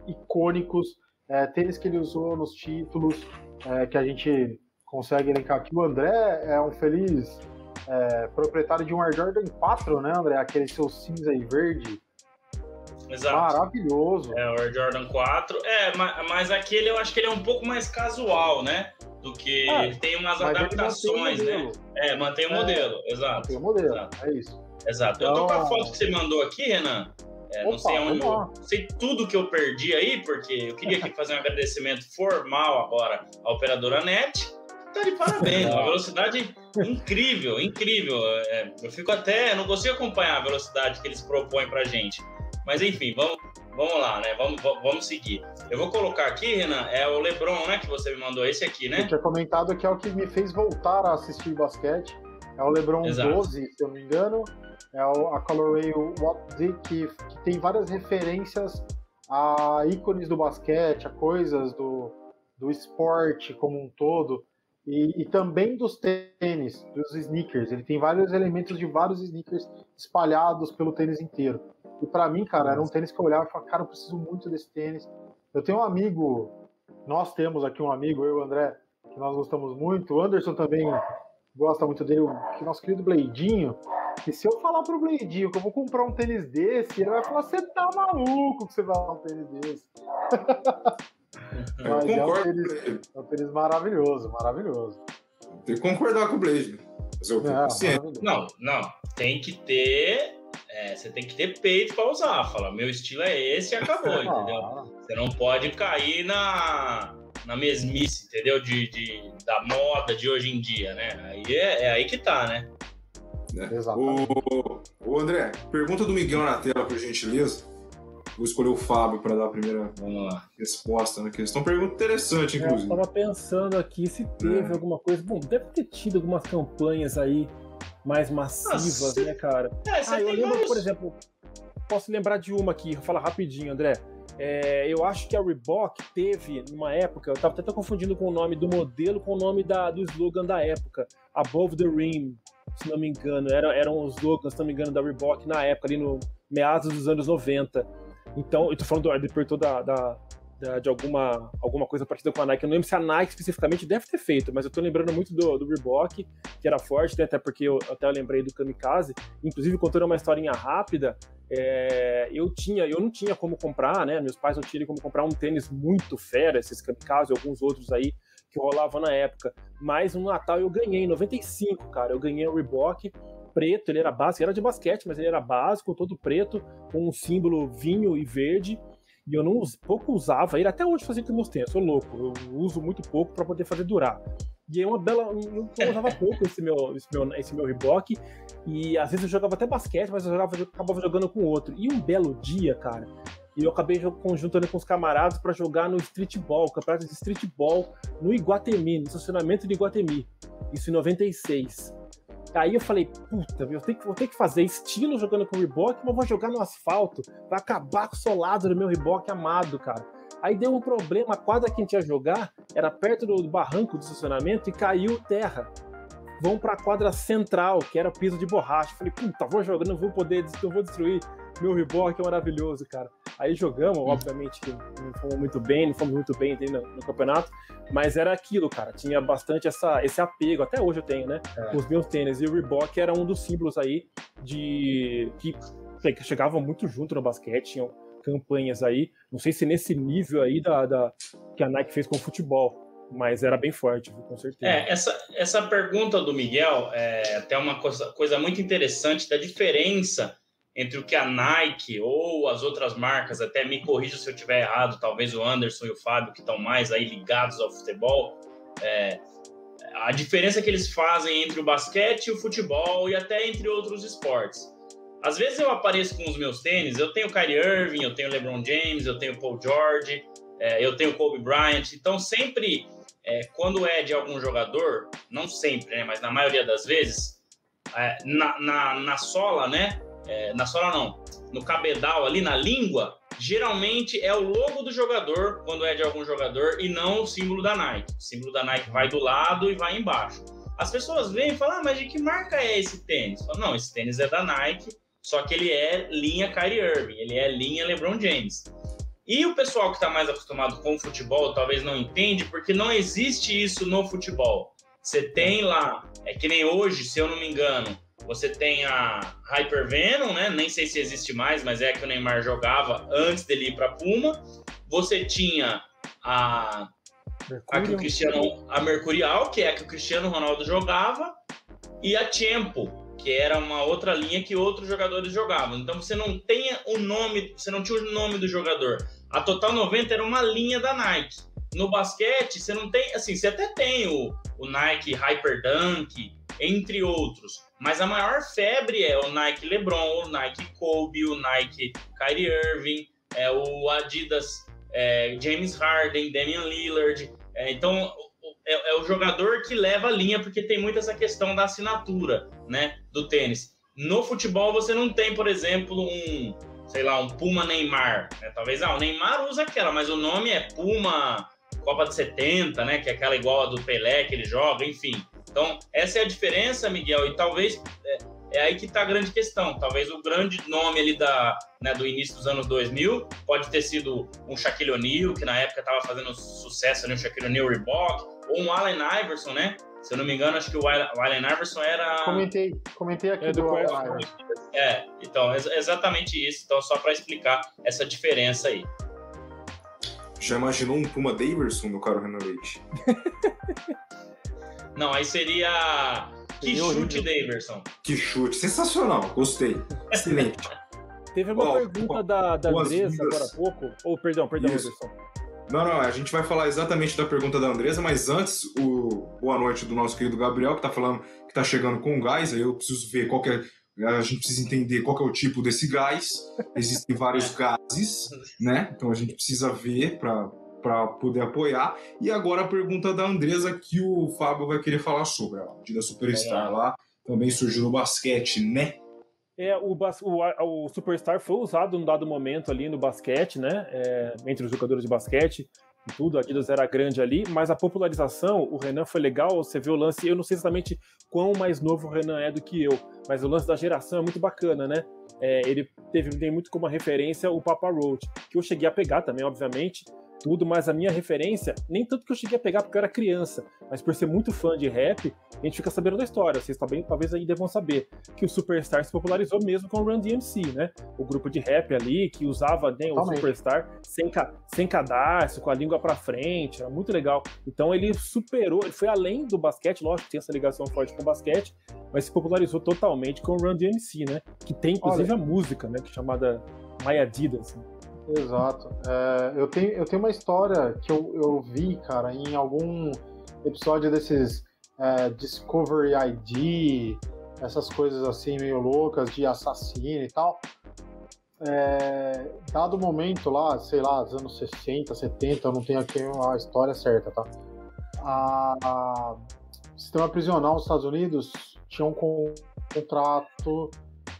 icônicos, é, tênis que ele usou nos títulos, é, que a gente consegue elencar aqui. O André é um feliz é, proprietário de um Air Jordan 4, né, André? Aquele seu cinza e verde. Exato. Maravilhoso. É, o Air Jordan 4. É, mas aquele eu acho que ele é um pouco mais casual, né? Do que é, ele tem umas adaptações, né? É, mantém o é, modelo, exato. Mantém o modelo, exato. é isso. Exato. Então... Eu tô com a então- foto que você mandou aqui, Renan. É, Opa, não sei onde, não sei tudo que eu perdi aí, porque eu queria aqui fazer um agradecimento formal agora à operadora NET. Tá de parabéns, uma velocidade incrível, incrível. É, eu fico até, não consigo acompanhar a velocidade que eles propõem pra gente. Mas enfim, vamos, vamos lá, né? Vamos, vamos seguir. Eu vou colocar aqui, Renan, é o Lebron, né? Que você me mandou, esse aqui, né? Eu tinha comentado que é o que me fez voltar a assistir basquete. É o Lebron Exato. 12, se eu não me engano. É a Colorway What The, que, que tem várias referências a ícones do basquete, a coisas do, do esporte como um todo. E, e, também dos tênis, dos sneakers. Ele tem vários elementos de vários sneakers espalhados pelo tênis inteiro. E para mim, cara, era um tênis que eu olhava e falava, cara, eu preciso muito desse tênis. Eu tenho um amigo, nós temos aqui um amigo, eu e o André, que nós gostamos muito. O Anderson também gosta muito dele, o nosso querido Bleidinho. E se eu falar pro Bleidinho que eu vou comprar um tênis desse, ele vai falar: você tá maluco que você vai dar um tênis desse. Mas é um, tênis, é um tênis maravilhoso, maravilhoso. Tem que concordar com o Blade. É, não, não. Tem que ter você tem que ter peito para usar. Fala, meu estilo é esse e acabou, entendeu? Você não pode cair na, na mesmice, entendeu? De, de, da moda de hoje em dia, né? Aí é, é aí que tá, né? É. O, o André, pergunta do Miguel na tela, por gentileza. Vou escolher o Fábio para dar a primeira resposta na questão. Pergunta interessante, inclusive. É, eu estava pensando aqui se teve é. alguma coisa. Bom, deve ter tido algumas campanhas aí mais massivas, Nossa, né, cara? É, ah, eu lembro, vários... por exemplo, posso lembrar de uma aqui, vou falar rapidinho, André. É, eu acho que a Reebok teve, numa época, eu estava até confundindo com o nome do modelo com o nome da, do slogan da época, Above the Rim, se não me engano. Era, eram os slogans, se não me engano, da Reebok na época, ali no meados dos anos 90. Então, eu tô falando do, depois da, da, de alguma, alguma coisa parecida com a Nike. Eu não lembro se a Nike especificamente deve ter feito, mas eu tô lembrando muito do, do Reebok, que era forte, né? até porque eu até eu lembrei do Kamikaze. Inclusive, contando uma historinha rápida, é, eu tinha, eu não tinha como comprar, né? Meus pais não tinham como comprar um tênis muito fera, esses Kamikaze e alguns outros aí que rolavam na época. Mas no Natal eu ganhei, em 95, cara. Eu ganhei o Reebok preto, ele era básico, era de basquete, mas ele era básico, todo preto, com um símbolo vinho e verde. E eu não pouco usava ele, até hoje fazia com meus tênis, sou louco, eu uso muito pouco para poder fazer durar. E é uma bela. Eu usava pouco esse meu, esse meu, esse meu Reebok. E às vezes eu jogava até basquete, mas eu, jogava, eu acabava jogando com outro. E um belo dia, cara, eu acabei conjuntando com os camaradas para jogar no streetball, campeonato de streetball no Iguatemi, no estacionamento de Iguatemi. Isso em 96. Aí eu falei, puta, eu tenho que, vou ter que fazer estilo jogando com o mas vou jogar no asfalto, vai acabar com o solado do meu Reebok amado, cara. Aí deu um problema, a quadra que a gente ia jogar era perto do barranco do estacionamento e caiu terra. Vão para a quadra central, que era piso de borracha. Falei, puta, vou jogando, não vou poder, não vou destruir meu Reebok, é maravilhoso, cara. Aí jogamos, hum. obviamente que não fomos muito bem, não fomos muito bem no, no, campeonato, mas era aquilo, cara. Tinha bastante essa, esse apego, até hoje eu tenho, né? É. Com os meus tênis. E o Reebok era um dos símbolos aí de que, que chegava muito junto no basquete, tinham campanhas aí. Não sei se nesse nível aí da, da que a Nike fez com o futebol. Mas era bem forte, com certeza. É, essa, essa pergunta do Miguel é até uma coisa, coisa muito interessante da diferença entre o que a Nike ou as outras marcas, até me corrija se eu estiver errado, talvez o Anderson e o Fábio, que estão mais aí ligados ao futebol, é, a diferença que eles fazem entre o basquete o futebol e até entre outros esportes. Às vezes eu apareço com os meus tênis, eu tenho Kyrie Irving, eu tenho LeBron James, eu tenho Paul George, é, eu tenho Kobe Bryant, então sempre, é, quando é de algum jogador, não sempre, né, mas na maioria das vezes, é, na, na, na sola, né, é, na sola não, no cabedal ali na língua, geralmente é o logo do jogador quando é de algum jogador e não o símbolo da Nike. O símbolo da Nike vai do lado e vai embaixo. as pessoas vêm e falam, ah, mas de que marca é esse tênis? Falo, não, esse tênis é da Nike, só que ele é linha Kyrie Irving, ele é linha LeBron James. E o pessoal que está mais acostumado com o futebol talvez não entende, porque não existe isso no futebol. Você tem lá, é que nem hoje, se eu não me engano, você tem a Hypervenom, né? Nem sei se existe mais, mas é a que o Neymar jogava antes dele ir para Puma. Você tinha a a que o Cristiano a Mercurial, que é a que o Cristiano Ronaldo jogava, e a Tempo, que era uma outra linha que outros jogadores jogavam. Então você não tem o nome, você não tinha o nome do jogador. A Total 90 era uma linha da Nike. No basquete, você não tem, assim, você até tem o, o Nike Hyper Dunk, entre outros. Mas a maior febre é o Nike LeBron, o Nike Kobe, o Nike Kyrie Irving, é o Adidas é, James Harden, Damian Lillard. É, então, é, é, o jogador que leva a linha, porque tem muito essa questão da assinatura né, do tênis. No futebol, você não tem, por exemplo, um, sei lá, um Puma Neymar. Né? Talvez, ah, o Neymar usa aquela, mas o nome é Puma Copa de 70, né? Que é aquela igual a do Pelé que ele joga, enfim. Então, essa é a diferença, Miguel, e talvez é, é aí que está a grande questão. Talvez o grande nome ali da, né, do início dos anos 2000 pode ter sido um Shaquille O'Neal, que na época estava fazendo sucesso ali, um Shaquille O'Neal Reebok, ou um Allen Iverson, né? Se eu não me engano, acho que o Allen Iverson era. Comentei, comentei aqui é do, do Allen Iverson. É, então, é exatamente isso. Então, só para explicar essa diferença aí. Já imaginou um Puma Daverson no Caro Renan Leite? não, aí seria que chute, Daverson. Que chute. Sensacional. Gostei. Excelente. Teve uma oh, pergunta oh, da, da Andressa agora há pouco. Ou, oh, perdão, perdão, Isso. Não, não, a gente vai falar exatamente da pergunta da Andresa, mas antes, o boa noite do nosso querido Gabriel, que tá falando que tá chegando com gás, aí eu preciso ver qual é. A gente precisa entender qual é o tipo desse gás. Existem vários gases, né? Então a gente precisa ver para para poder apoiar. E agora a pergunta da Andresa que o Fábio vai querer falar sobre. A Dida Superstar é. lá também surgiu no basquete, né? É, o, o, o, Superstar foi usado num dado momento ali no basquete, né? É, entre os jogadores de basquete e tudo, a Adidas era grande ali, mas a popularização, o Renan foi legal, você vê o lance, eu não sei exatamente quão mais novo o Renan é do que eu, mas o lance da geração é muito bacana, né? É, ele teve, tem muito como referência o Papa Roach, que eu cheguei a pegar também, obviamente, tudo, mas a minha referência, nem tanto que eu cheguei a pegar porque eu era criança, mas por ser muito fã de rap, a gente fica sabendo da história. Vocês também talvez aí devam saber que o Superstar se popularizou mesmo com o Run DMC, né? O grupo de rap ali que usava né, o Superstar sem, sem cadastro, com a língua para frente, era muito legal. Então ele superou, ele foi além do basquete, lógico, tem essa ligação forte com o basquete, mas se popularizou totalmente com o Run DMC, né? Que tem inclusive Olha. a música, né? Que é chamada My Adidas. Né? Exato. É, eu, tenho, eu tenho uma história que eu, eu vi, cara, em algum episódio desses é, Discovery ID, essas coisas assim meio loucas de assassino e tal. É, dado momento lá, sei lá, dos anos 60, 70, eu não tenho aqui a história certa, tá? A, a o sistema prisional nos Estados Unidos tinha um contrato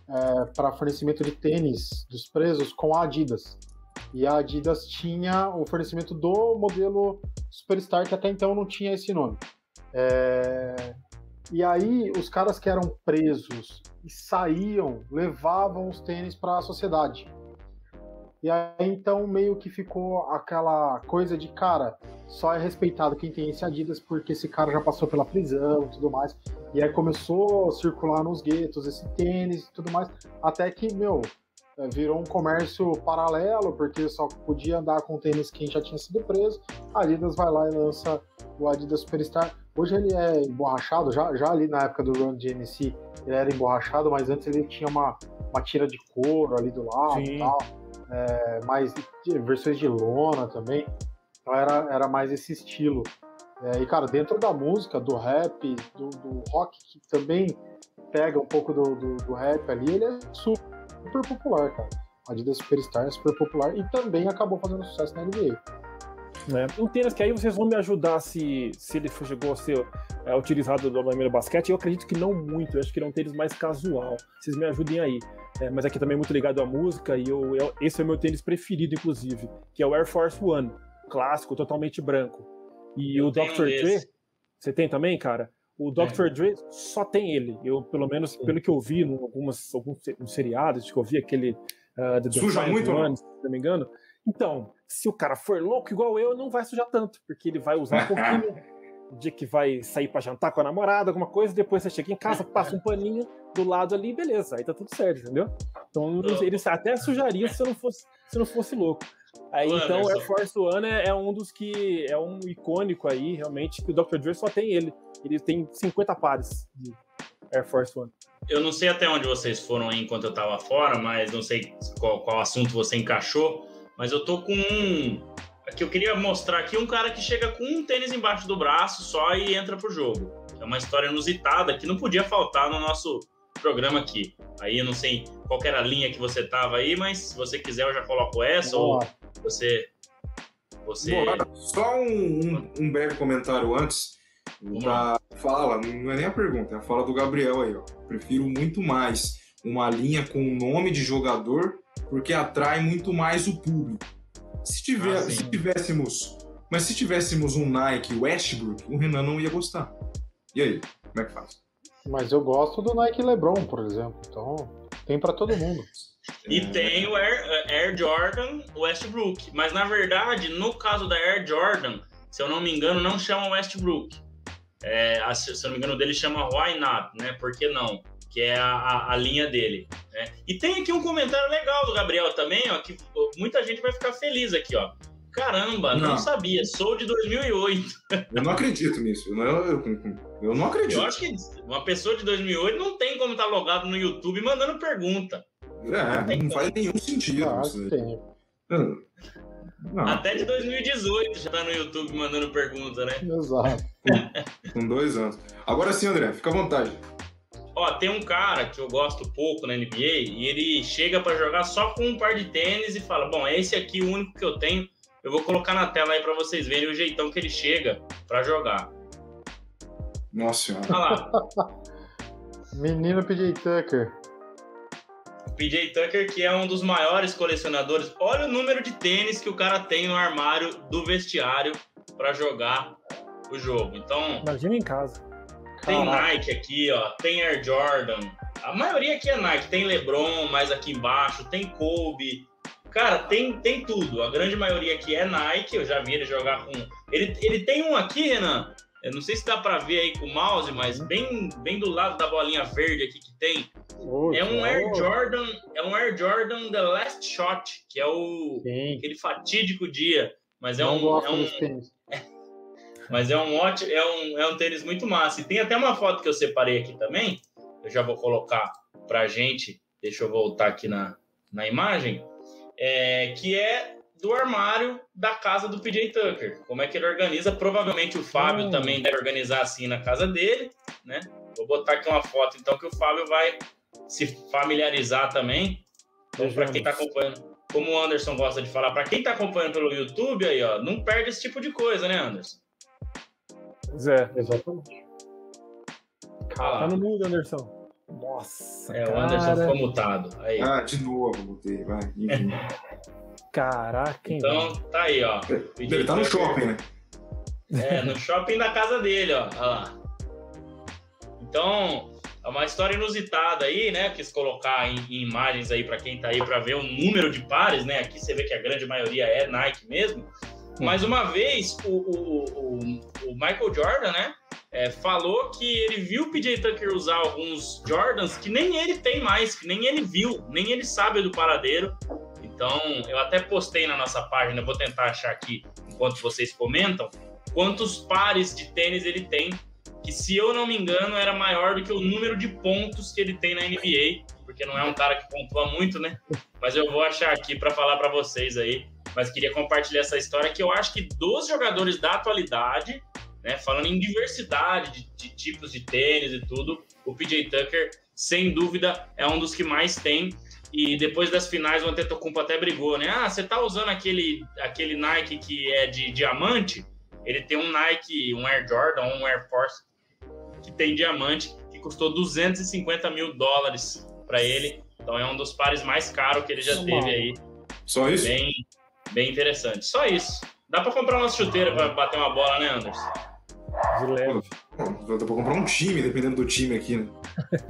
é, para fornecimento de tênis dos presos com a Adidas. E a Adidas tinha o fornecimento do modelo Superstar, que até então não tinha esse nome. É... E aí, os caras que eram presos e saíam, levavam os tênis para a sociedade. E aí, então, meio que ficou aquela coisa de, cara, só é respeitado quem tem esse Adidas porque esse cara já passou pela prisão e tudo mais. E aí começou a circular nos guetos esse tênis e tudo mais. Até que, meu, virou um comércio paralelo, porque só podia andar com tênis quem já tinha sido preso. A Adidas vai lá e lança o Adidas Superstar. Hoje ele é emborrachado, já, já ali na época do Run DMC ele era emborrachado, mas antes ele tinha uma, uma tira de couro ali do lado Sim. e tal. É, mais versões de lona também. Então era, era mais esse estilo. É, e cara, dentro da música, do rap, do, do rock, que também pega um pouco do, do, do rap ali, ele é super super popular, cara. A Adidas Superstar é super popular e também acabou fazendo sucesso na NBA. É. Um tênis que aí vocês vão me ajudar se, se ele chegou a ser é, utilizado no primeiro basquete. Eu acredito que não muito, eu acho que ele é um tênis mais casual. Vocês me ajudem aí. É, mas aqui também é muito ligado à música e eu, eu, esse é o meu tênis preferido, inclusive, que é o Air Force One, clássico, totalmente branco. E eu o Dr. Dre, você tem também, cara? O Dr. É. Dre só tem ele. Eu, pelo menos, Sim. pelo que eu vi em algumas, alguns seriados, que eu vi aquele uh, The Suja muito, One, se não me engano. Então, se o cara for louco igual eu, não vai sujar tanto, porque ele vai usar um pouquinho dia que vai sair para jantar com a namorada, alguma coisa, depois você chega em casa, passa um paninho do lado ali, beleza, aí tá tudo certo, entendeu? Então ele até sujaria se não fosse, se não fosse louco. Aí, então, Air Force One é, é, um dos que é um icônico aí, realmente, que o Dr. Dre só tem ele. Ele tem 50 pares de Air Force One. Eu não sei até onde vocês foram aí enquanto eu tava fora, mas não sei qual, qual assunto você encaixou, mas eu tô com um. Aqui eu queria mostrar aqui um cara que chega com um tênis embaixo do braço só e entra pro jogo. É uma história inusitada que não podia faltar no nosso programa aqui. Aí eu não sei qual era a linha que você tava aí, mas se você quiser eu já coloco essa Boa. ou você. Você. Boa. Só um, um, um, breve comentário antes da fala, não é nem a pergunta, é a fala do Gabriel aí, ó. Prefiro muito mais uma linha com o nome de jogador porque atrai muito mais o público. Se, tiver, ah, se tivéssemos. Mas se tivéssemos um Nike Westbrook, o Renan não ia gostar. E aí, como é que faz? Mas eu gosto do Nike LeBron, por exemplo. Então, tem para todo mundo. E tem o Air, Air, Jordan Westbrook. Mas na verdade, no caso da Air Jordan, se eu não me engano, não chama Westbrook. É, se eu não me engano, dele chama Why Not, né? Por que não? Que é a, a, a linha dele. Né? E tem aqui um comentário legal do Gabriel também, ó, que muita gente vai ficar feliz aqui, ó. Caramba, não. não, sabia. Sou de 2008. Eu não acredito nisso. Eu, eu, eu, não acredito. Eu acho que uma pessoa de 2008 não tem como estar tá logado no YouTube mandando pergunta. É, não, não faz nenhum sentido. Ah, tem. Não. Até de 2018 já tá no YouTube mandando pergunta, né? Exato. Com, com dois anos. Agora sim, André, fica à vontade. Ó, tem um cara que eu gosto pouco na NBA e ele chega para jogar só com um par de tênis e fala: Bom, é esse aqui o único que eu tenho eu vou colocar na tela aí para vocês verem o jeitão que ele chega para jogar. Nossa senhora. Olha lá. Menino PJ Tucker. PJ Tucker, que é um dos maiores colecionadores. Olha o número de tênis que o cara tem no armário do vestiário para jogar o jogo. Então. Imagina em casa. Tem Caraca. Nike aqui, ó. Tem Air Jordan. A maioria aqui é Nike. Tem LeBron mais aqui embaixo. Tem Kobe. Cara, tem, tem tudo. A grande maioria aqui é Nike. Eu já vi ele jogar com. Ele, ele tem um aqui, Renan. Eu não sei se dá para ver aí com o mouse, mas bem, bem do lado da bolinha verde aqui que tem. Oh, é um Air Jordan, é um Air Jordan The Last Shot, que é o Sim. aquele fatídico dia. Mas é não um, é um tênis. mas é um ótimo, é um, é um tênis muito massa. E tem até uma foto que eu separei aqui também. Eu já vou colocar pra gente. Deixa eu voltar aqui na, na imagem é, que é do armário da casa do PJ Tucker. Como é que ele organiza? Provavelmente o Fábio hum. também deve organizar assim na casa dele, né? Vou botar aqui uma foto então que o Fábio vai se familiarizar também. Então, para quem está acompanhando, como o Anderson gosta de falar, para quem está acompanhando pelo YouTube aí, ó, não perde esse tipo de coisa, né, Anderson? Pois é, exatamente. Ah, tá no mudo, Anderson. Nossa. É, cara. o Anderson ficou mutado. Aí. Ah, de novo, mutei, vai. Caraca, hein? Então, tá aí, ó. Ele tá no shopping, né? É, no shopping da casa dele, ó. Olha lá. Então, é uma história inusitada aí, né? Quis colocar em, em imagens aí para quem tá aí para ver o número de pares, né? Aqui você vê que a grande maioria é Nike mesmo. Mais uma vez, o, o, o, o Michael Jordan, né? É, falou que ele viu o PJ Tucker usar alguns Jordans que nem ele tem mais, que nem ele viu, nem ele sabe do paradeiro. Então, eu até postei na nossa página, vou tentar achar aqui enquanto vocês comentam, quantos pares de tênis ele tem, que se eu não me engano era maior do que o número de pontos que ele tem na NBA, porque não é um cara que pontua muito, né? Mas eu vou achar aqui para falar para vocês aí. Mas queria compartilhar essa história que eu acho que dos jogadores da atualidade, né? Falando em diversidade de, de, tipos de tênis e tudo, o PJ Tucker, sem dúvida, é um dos que mais tem. E depois das finais, o Antetokounmpo até brigou, né? Ah, você tá usando aquele, aquele Nike que é de diamante? Ele tem um Nike, um Air Jordan, um Air Force que tem diamante, que custou 250 mil dólares para ele. Então é um dos pares mais caros que ele já teve aí. Só isso? Bem, bem interessante. Só isso. Dá para comprar uma chuteira para bater uma bola, né, Anderson? De leve. Dá pra comprar um time, dependendo do time aqui, né?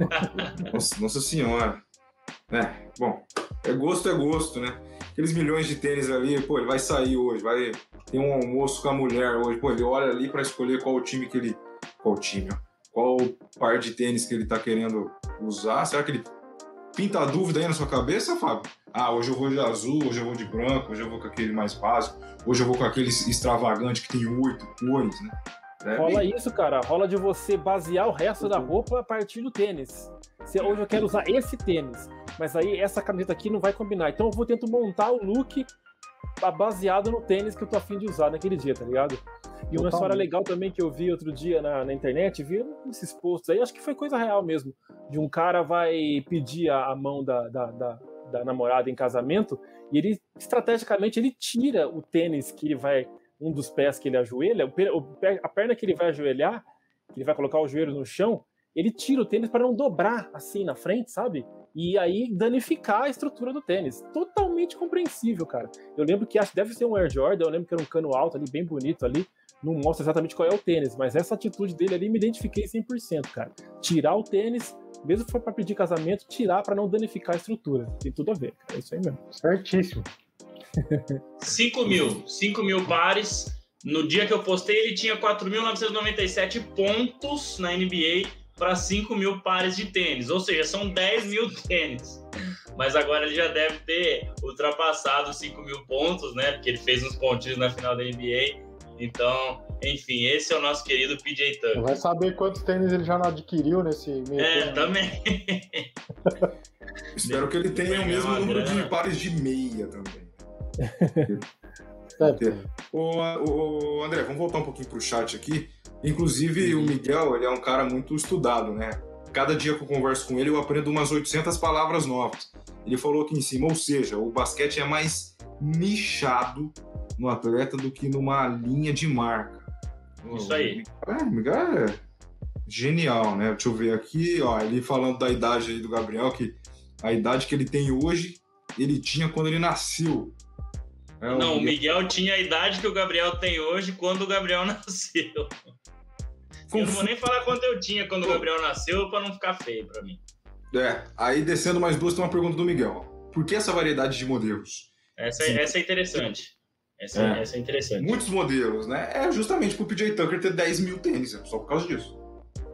nossa, nossa senhora. É, bom, é gosto, é gosto, né? Aqueles milhões de tênis ali, pô, ele vai sair hoje, vai ter um almoço com a mulher hoje, pô, ele olha ali para escolher qual o time que ele. Qual time, ó? Qual par de tênis que ele tá querendo usar. Será que ele pinta a dúvida aí na sua cabeça, Fábio? Ah, hoje eu vou de azul, hoje eu vou de branco, hoje eu vou com aquele mais básico, hoje eu vou com aquele extravagante que tem oito cores, né? Deve... Rola isso, cara. Rola de você basear o resto da roupa a partir do tênis. Se hoje eu quero usar esse tênis, mas aí essa camiseta aqui não vai combinar. Então eu vou tentar montar o look baseado no tênis que eu tô afim de usar naquele dia, tá ligado? E uma história legal também que eu vi outro dia na, na internet, vi esses posts aí, acho que foi coisa real mesmo. De um cara vai pedir a, a mão da, da, da, da, namorada em casamento e ele, estrategicamente, ele tira o tênis que ele vai, um dos pés que ele ajoelha, o, a perna que ele vai ajoelhar, que ele vai colocar o joelho no chão, ele tira o tênis para não dobrar assim na frente, sabe? E aí danificar a estrutura do tênis. Totalmente compreensível, cara. Eu lembro que acho que deve ser um Air Jordan, eu lembro que era um cano alto ali, bem bonito ali. Não mostra exatamente qual é o tênis, mas essa atitude dele ali me identifiquei 100%, cara. Tirar o tênis, mesmo se for para pedir casamento, tirar para não danificar a estrutura. Tem tudo a ver, cara. É isso aí mesmo. Certíssimo. 5 mil. 5 mil pares. No dia que eu postei, ele tinha 4.997 pontos na NBA para 5 mil pares de tênis, ou seja, são 10 mil tênis. Mas agora ele já deve ter ultrapassado 5 mil pontos, né? Porque ele fez uns pontinhos na final da NBA. Então, enfim, esse é o nosso querido PJ Tucker. Vai saber quantos tênis ele já não adquiriu nesse meio É, tempo. também. Espero que ele tenha o mesmo número grana. de pares de meia também. o, o, André, vamos voltar um pouquinho para o chat aqui. Inclusive, o Miguel, ele é um cara muito estudado, né? Cada dia que eu converso com ele, eu aprendo umas 800 palavras novas. Ele falou aqui em cima, ou seja, o basquete é mais nichado no atleta do que numa linha de marca. Isso aí. É, o Miguel é genial, né? Deixa eu ver aqui, ó, ele falando da idade aí do Gabriel, que a idade que ele tem hoje, ele tinha quando ele nasceu. É, não, o Miguel... Miguel tinha a idade que o Gabriel tem hoje quando o Gabriel nasceu. Eu não vou nem falar quanto eu tinha quando o Gabriel nasceu para não ficar feio para mim. É, aí descendo mais duas tem uma pergunta do Miguel. Por que essa variedade de modelos? Essa, é, essa é interessante. Essa é. essa é interessante. Muitos modelos, né? É justamente pro PJ Tucker ter 10 mil tênis, é só por causa disso.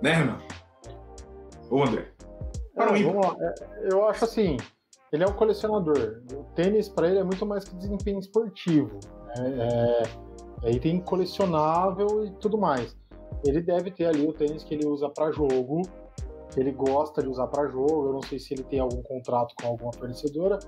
Né, Renan? Ou André? Para é, vamos lá. É, eu acho assim, ele é um colecionador. O tênis para ele é muito mais que desempenho esportivo. Né? É, aí tem colecionável e tudo mais ele deve ter ali o tênis que ele usa para jogo, que ele gosta de usar para jogo. Eu não sei se ele tem algum contrato com alguma fornecedora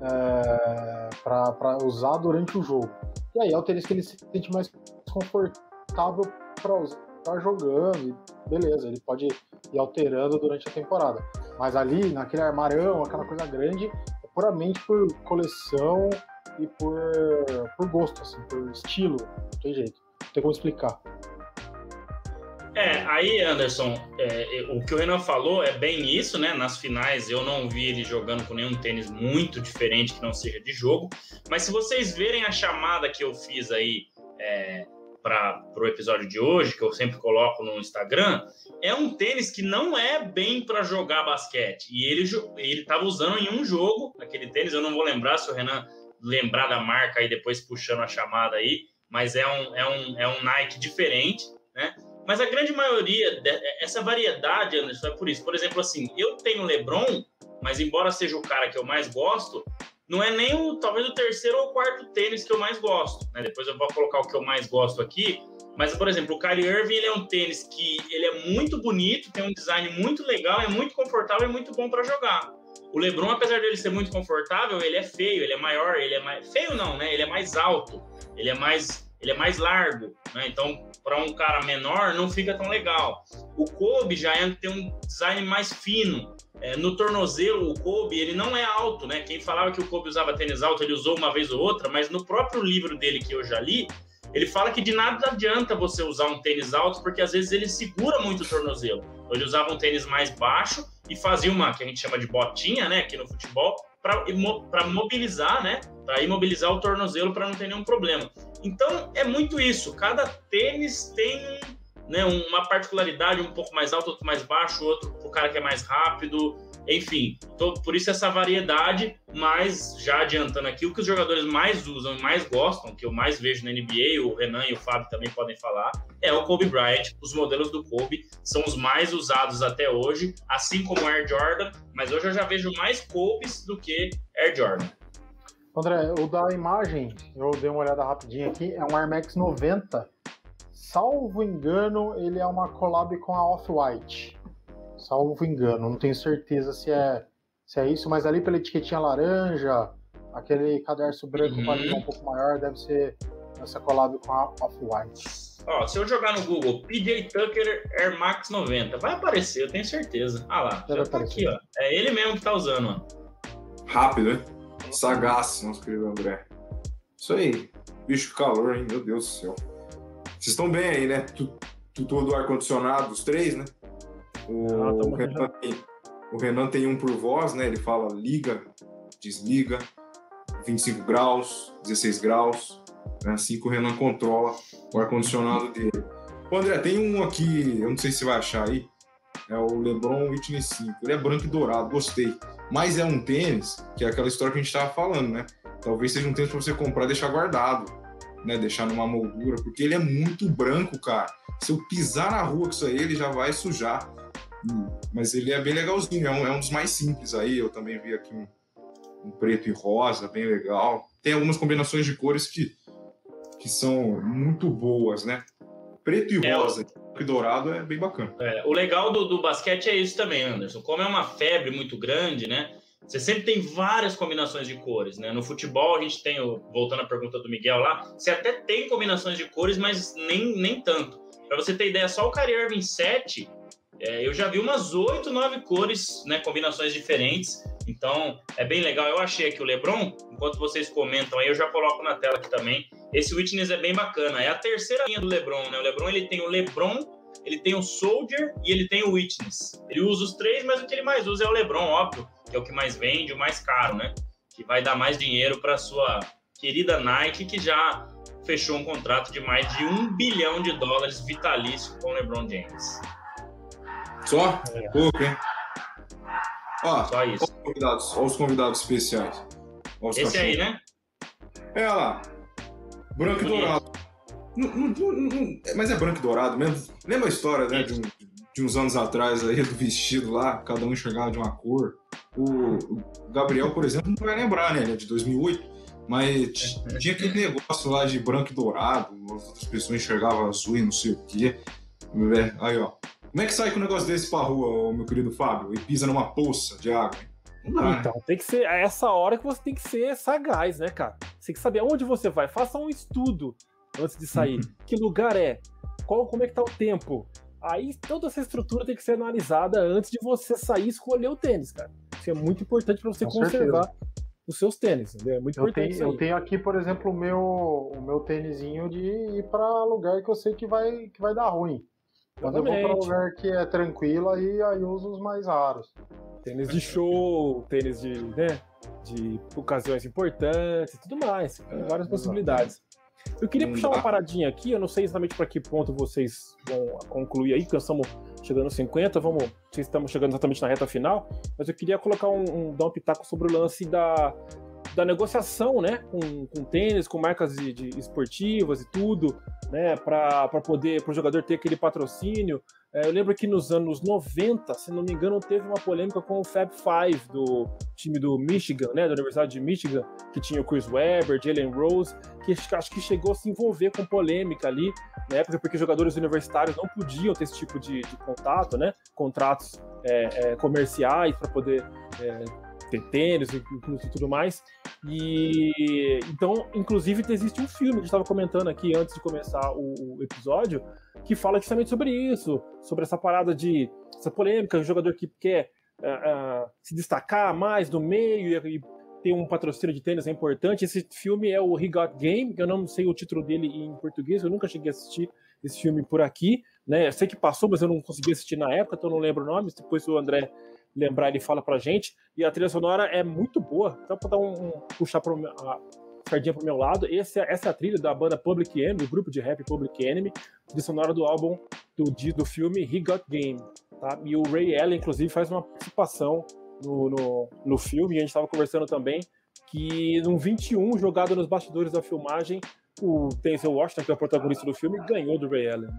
é, para usar durante o jogo. E aí é o tênis que ele se sente mais confortável para usar tá jogando, beleza, ele pode ir alterando durante a temporada. Mas ali, naquele armarão, aquela coisa grande, é puramente por coleção e por, por gosto, assim, por estilo, não tem jeito, não tem como explicar. É, aí, Anderson, é, o que o Renan falou é bem isso, né? Nas finais eu não vi ele jogando com nenhum tênis muito diferente que não seja de jogo. Mas se vocês verem a chamada que eu fiz aí é, para o episódio de hoje, que eu sempre coloco no Instagram, é um tênis que não é bem para jogar basquete. E ele ele estava usando em um jogo aquele tênis. Eu não vou lembrar se o Renan lembrar da marca aí depois puxando a chamada aí, mas é um, é um, é um Nike diferente, né? Mas a grande maioria, essa variedade, Anderson, é por isso. Por exemplo, assim, eu tenho LeBron, mas embora seja o cara que eu mais gosto, não é nem o, talvez o terceiro ou quarto tênis que eu mais gosto. Né? Depois eu vou colocar o que eu mais gosto aqui. Mas, por exemplo, o Kyrie Irving ele é um tênis que ele é muito bonito, tem um design muito legal, é muito confortável e muito bom para jogar. O LeBron, apesar dele ser muito confortável, ele é feio, ele é maior, ele é mais feio não, né? Ele é mais alto, ele é mais ele é mais largo, né? Então, para um cara menor, não fica tão legal. O Kobe já é, tem um design mais fino. É, no tornozelo, o Kobe, ele não é alto, né? Quem falava que o Kobe usava tênis alto, ele usou uma vez ou outra, mas no próprio livro dele que eu já li, ele fala que de nada adianta você usar um tênis alto, porque às vezes ele segura muito o tornozelo. Então, ele usava um tênis mais baixo e fazia uma que a gente chama de botinha, né, aqui no futebol, para mobilizar, né, para imobilizar o tornozelo para não ter nenhum problema. Então é muito isso. Cada tênis tem né, uma particularidade um pouco mais alta, outro mais baixo, outro para o cara que é mais rápido. Enfim, tô, por isso essa variedade, mas já adiantando aqui, o que os jogadores mais usam e mais gostam, que eu mais vejo na NBA, o Renan e o Fábio também podem falar, é o Kobe Bryant. Os modelos do Kobe são os mais usados até hoje, assim como o Air Jordan, mas hoje eu já vejo mais Kobe's do que Air Jordan. André, o da imagem, eu dei uma olhada rapidinho aqui, é um Air Max 90. Salvo engano, ele é uma collab com a Off-White salvo engano. Não tenho certeza se é, se é isso, mas ali pela etiquetinha laranja, aquele cadarço branco uhum. com a um pouco maior, deve ser essa collab com a Off-White. Ó, se eu jogar no Google PJ Tucker Air Max 90, vai aparecer, eu tenho certeza. Ah lá, já, já tá aqui, ó. É ele mesmo que tá usando, ó. Rápido, hein? Sagaz, nosso querido André. Isso aí. Bicho, calor, hein? Meu Deus do céu. Vocês estão bem aí, né? Tu, tu todo ar-condicionado, os três, né? O, ah, Renan tem, o Renan tem um por voz, né? Ele fala liga, desliga, 25 graus, 16 graus. É assim que o Renan controla o ar-condicionado dele. Ô, André, tem um aqui, eu não sei se você vai achar aí. É o LeBron Witness 5. Ele é branco e dourado, gostei. Mas é um tênis, que é aquela história que a gente estava falando, né? Talvez seja um tênis para você comprar e deixar guardado, né? Deixar numa moldura, porque ele é muito branco, cara. Se eu pisar na rua com isso aí, ele já vai sujar. Mas ele é bem legalzinho, é um, é um dos mais simples aí. Eu também vi aqui um, um preto e rosa, bem legal. Tem algumas combinações de cores que, que são muito boas, né? Preto e é, rosa e dourado é bem bacana. É, o legal do, do basquete é isso também, Anderson. Como é uma febre muito grande, né? Você sempre tem várias combinações de cores, né? No futebol a gente tem, voltando à pergunta do Miguel lá, você até tem combinações de cores, mas nem, nem tanto. Para você ter ideia, só o Kyrie Irving 7 é, eu já vi umas oito, nove cores, né, combinações diferentes. Então, é bem legal. Eu achei aqui o LeBron, enquanto vocês comentam aí, eu já coloco na tela aqui também. Esse Witness é bem bacana. É a terceira linha do LeBron, né? O LeBron, ele tem o LeBron, ele tem o Soldier e ele tem o Witness. Ele usa os três, mas o que ele mais usa é o LeBron, óbvio, que é o que mais vende, o mais caro, né? Que vai dar mais dinheiro para sua querida Nike, que já fechou um contrato de mais de um bilhão de dólares vitalício com o LeBron James. Só? É. Pouco, hein? Ó, Só isso. Olha os convidados, olha os convidados especiais. Os Esse cachorros. aí, né? É lá. Branco e dourado. Não, não, não, mas é branco e dourado mesmo. Lembra a história, né? De, um, de, uns anos atrás aí, do vestido lá, cada um enxergava de uma cor. O, o Gabriel, por exemplo, não vai lembrar, né? Ele é de 2008. Mas tinha aquele negócio lá de branco e dourado, as outras pessoas enxergavam azul e não sei o quê. Aí, ó. Como é que sai com um negócio desse pra rua, meu querido Fábio, e pisa numa poça de água? Não dá, né? então, né? tem que ser é essa hora que você tem que ser sagaz, né, cara? Você tem que saber aonde você vai. Faça um estudo antes de sair. Uhum. Que lugar é? Qual, como é que tá o tempo? Aí toda essa estrutura tem que ser analisada antes de você sair e escolher o tênis, cara. Isso é muito importante para você com conservar certeza. os seus tênis, entendeu? É muito eu importante. Tenho, eu tenho aqui, por exemplo, o meu, o meu tênisinho de ir para lugar que eu sei que vai, que vai dar ruim. Quando eu vou para um lugar que é tranquilo, aí, aí uso os mais raros. Tênis de show, tênis de, né, de ocasiões importantes e tudo mais. Tem é, várias possibilidades. Eu queria puxar uma paradinha aqui, eu não sei exatamente para que ponto vocês vão concluir aí, porque nós estamos chegando aos 50, vamos, vocês estamos chegando exatamente na reta final, mas eu queria colocar um, um dar um pitaco sobre o lance da, da negociação, né, com, com tênis, com marcas de, de esportivas e tudo, né, para poder, para o jogador ter aquele patrocínio. É, eu lembro que nos anos 90, se não me engano, teve uma polêmica com o Fab Five do time do Michigan, né, da Universidade de Michigan, que tinha o Chris Webber, Jalen Rose, que acho que chegou a se envolver com polêmica ali na época, porque jogadores universitários não podiam ter esse tipo de, de contato, né, contratos é, é, comerciais para poder é, ter tênis e tudo mais. E então, inclusive, existe um filme que gente estava comentando aqui antes de começar o, o, episódio, que fala justamente sobre isso, sobre essa parada de essa polêmica, o jogador que quer uh, uh, se destacar mais no meio e, e ter um patrocínio de tênis é importante. Esse filme é o He Got Game, eu não sei o título dele em português, eu nunca cheguei a assistir esse filme por aqui, né? Eu sei que passou, mas eu não consegui assistir na época, então eu não lembro o nome. Depois o André lembrar, ele fala pra gente. E a trilha sonora é muito boa. Então, pra dar um, um puxar pro, a sardinha pro meu lado, esse, é, essa é a trilha da banda Public Enemy, do grupo de rap Public Enemy, trilha sonora do álbum do, do filme He Got Game. Tá? E o Ray Allen, inclusive, faz uma participação no, no, no filme, e a gente estava conversando também, que no 21, jogado nos bastidores da filmagem, o Denzel Washington, que é o protagonista do filme, ganhou do Ray Allen.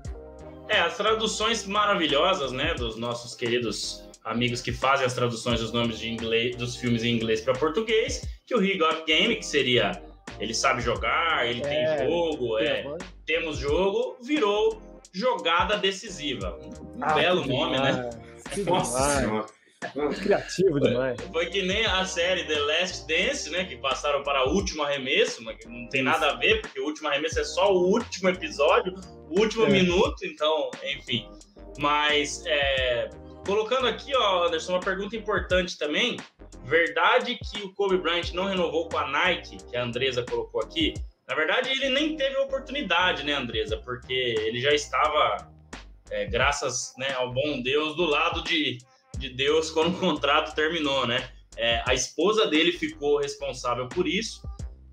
É, as traduções maravilhosas, né, dos nossos queridos amigos que fazem as traduções dos nomes de inglês, dos filmes em inglês para português, que o He Got Game, que seria ele sabe jogar, ele é, tem jogo, é, temos jogo, virou jogada decisiva. Um ah, belo nome, né? Nossa Criativo demais. Foi que nem a série The Last Dance, né? Que passaram para o último arremesso, mas que não tem nada a ver, porque o último arremesso é só o último episódio, o último é. minuto, então, enfim. Mas é, colocando aqui, ó, Anderson, uma pergunta importante também. Verdade que o Kobe Bryant não renovou com a Nike, que a Andresa colocou aqui. Na verdade, ele nem teve oportunidade, né, Andresa? Porque ele já estava, é, graças né, ao bom Deus, do lado de, de Deus quando o contrato terminou, né? É, a esposa dele ficou responsável por isso.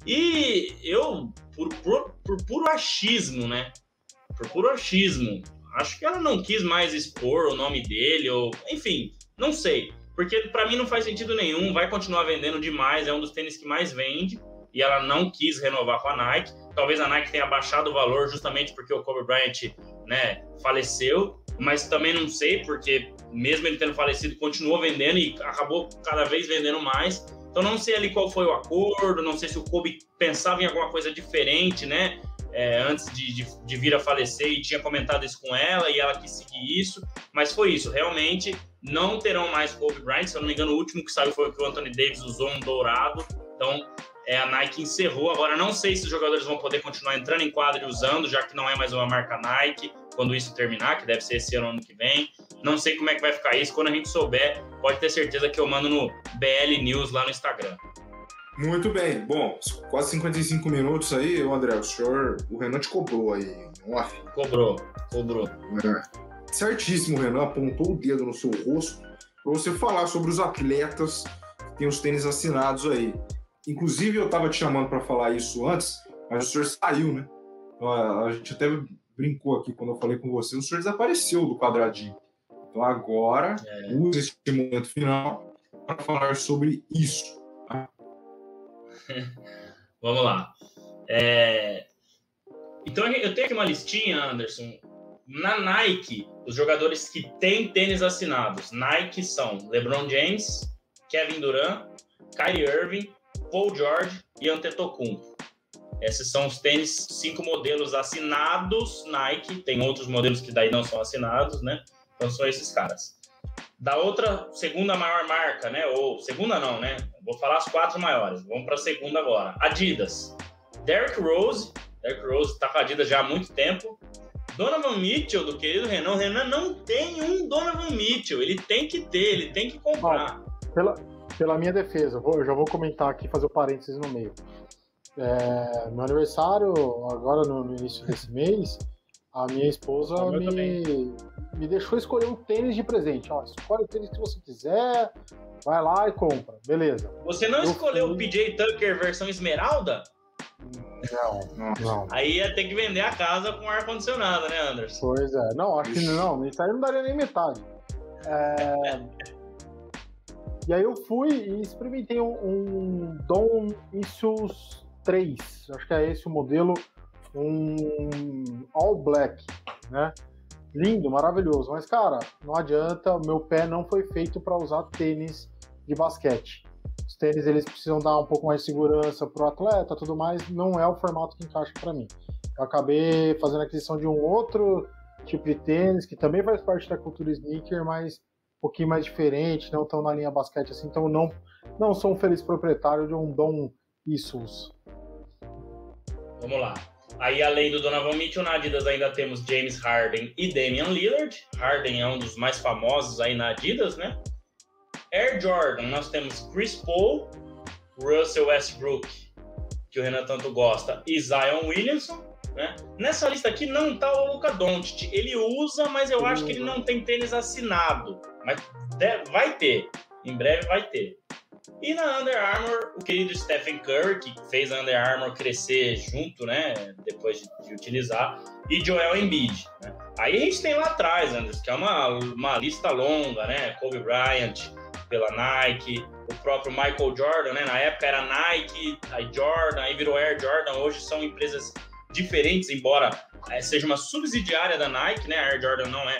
E eu, por, por, por puro achismo, né? Por puro achismo, acho que ela não quis mais expor o nome dele, ou enfim, não sei. Porque para mim não faz sentido nenhum, vai continuar vendendo demais, é um dos tênis que mais vende, e ela não quis renovar com a Nike. Talvez a Nike tenha baixado o valor justamente porque o Kobe Bryant né, faleceu, mas também não sei, porque mesmo ele tendo falecido, continuou vendendo e acabou cada vez vendendo mais. Então não sei ali qual foi o acordo, não sei se o Kobe pensava em alguma coisa diferente, né? É, antes de, de, de, vir a falecer e tinha comentado isso com ela e ela quis seguir isso, mas foi isso, realmente não terão mais Kobe Bryant, se eu não me engano o último que saiu foi que o Anthony Davis usou um dourado, então é, a Nike encerrou, agora não sei se os jogadores vão poder continuar entrando em quadro e usando, já que não é mais uma marca Nike, quando isso terminar, que deve ser esse ano, ano que vem. Não sei como é que vai ficar isso. Quando a gente souber, pode ter certeza que eu mando no BL News lá no Instagram. Muito bem. Bom, quase 55 minutos aí, André. O senhor, o Renan te cobrou aí, off. Cobrou, cobrou. É. Certíssimo, Renan apontou o dedo no seu rosto para você falar sobre os atletas que têm os tênis assinados aí. Inclusive, eu estava te chamando para falar isso antes, mas o senhor saiu, né? A gente até brincou aqui quando eu falei com você, o senhor desapareceu do quadradinho. Então agora, é. use este momento final para falar sobre isso. Vamos lá. É... Então eu tenho aqui uma listinha, Anderson. Na Nike, os jogadores que têm tênis assinados, Nike são LeBron James, Kevin Durant, Kyrie Irving, Paul George e Antetokounmpo. Esses são os tênis, cinco modelos assinados Nike. Tem outros modelos que daí não são assinados, né? Então são esses caras. Da outra, segunda maior marca, né? Ou segunda não, né? Vou falar as quatro maiores. Vamos para a segunda agora. Adidas. Derrick Rose. Derrick Rose está com a Adidas já há muito tempo. Donovan Mitchell, do querido Renan. O Renan não tem um Donovan Mitchell. Ele tem que ter, ele tem que comprar. pela, pela minha defesa, eu já vou comentar aqui, fazer o um parênteses no meio. É, meu aniversário, agora no, no, início desse mês, a minha esposa me, me deixou escolher um tênis de presente. Ó, escolhe o tênis que você quiser, vai lá e compra. Beleza. Você não eu escolheu fui... o PJ Tucker versão esmeralda? Não, não. Aí ia ter que vender a casa com ar-condicionado, né, Anderson? Pois é. Não, acho que não. Isso aí não daria nem metade. É... e aí eu fui e experimentei um, um Dom Issus 3, acho que é esse o modelo, um all black, né? Lindo, maravilhoso, mas cara, não adianta, o meu pé não foi feito para usar tênis de basquete. Os tênis eles precisam dar um pouco mais de segurança pro atleta, tudo mais, não é o formato que encaixa para mim. Eu acabei fazendo a aquisição de um outro tipo de tênis que também faz parte da cultura sneaker, mas um pouquinho mais diferente, não tão na linha basquete assim, então não não sou um feliz proprietário de um Dom Issus. Vamos lá. Aí, além do Donovan Mitchell, na Adidas ainda temos James Harden e Damian Lillard. Harden é um dos mais famosos aí na Adidas, né? Air Jordan, nós temos Chris Paul, Russell Westbrook, que o Renan tanto gosta, e Zion Williamson. Né? Nessa lista aqui não tá o Luca Doncic. Ele usa, mas eu acho que ele não tem tênis assinado. Mas vai ter. Em breve vai ter. E na Under Armour, o querido Stephen Curry, que fez a Under Armour crescer junto, né, depois de, de utilizar, e Joel Embiid. Né? Aí a gente tem lá atrás, Anderson, que é uma, uma lista longa, né? Kobe Bryant pela Nike, o próprio Michael Jordan, né? Na época era Nike, aí Jordan, aí virou Air Jordan. Hoje são empresas diferentes, embora é, seja uma subsidiária da Nike, né? A Air Jordan não é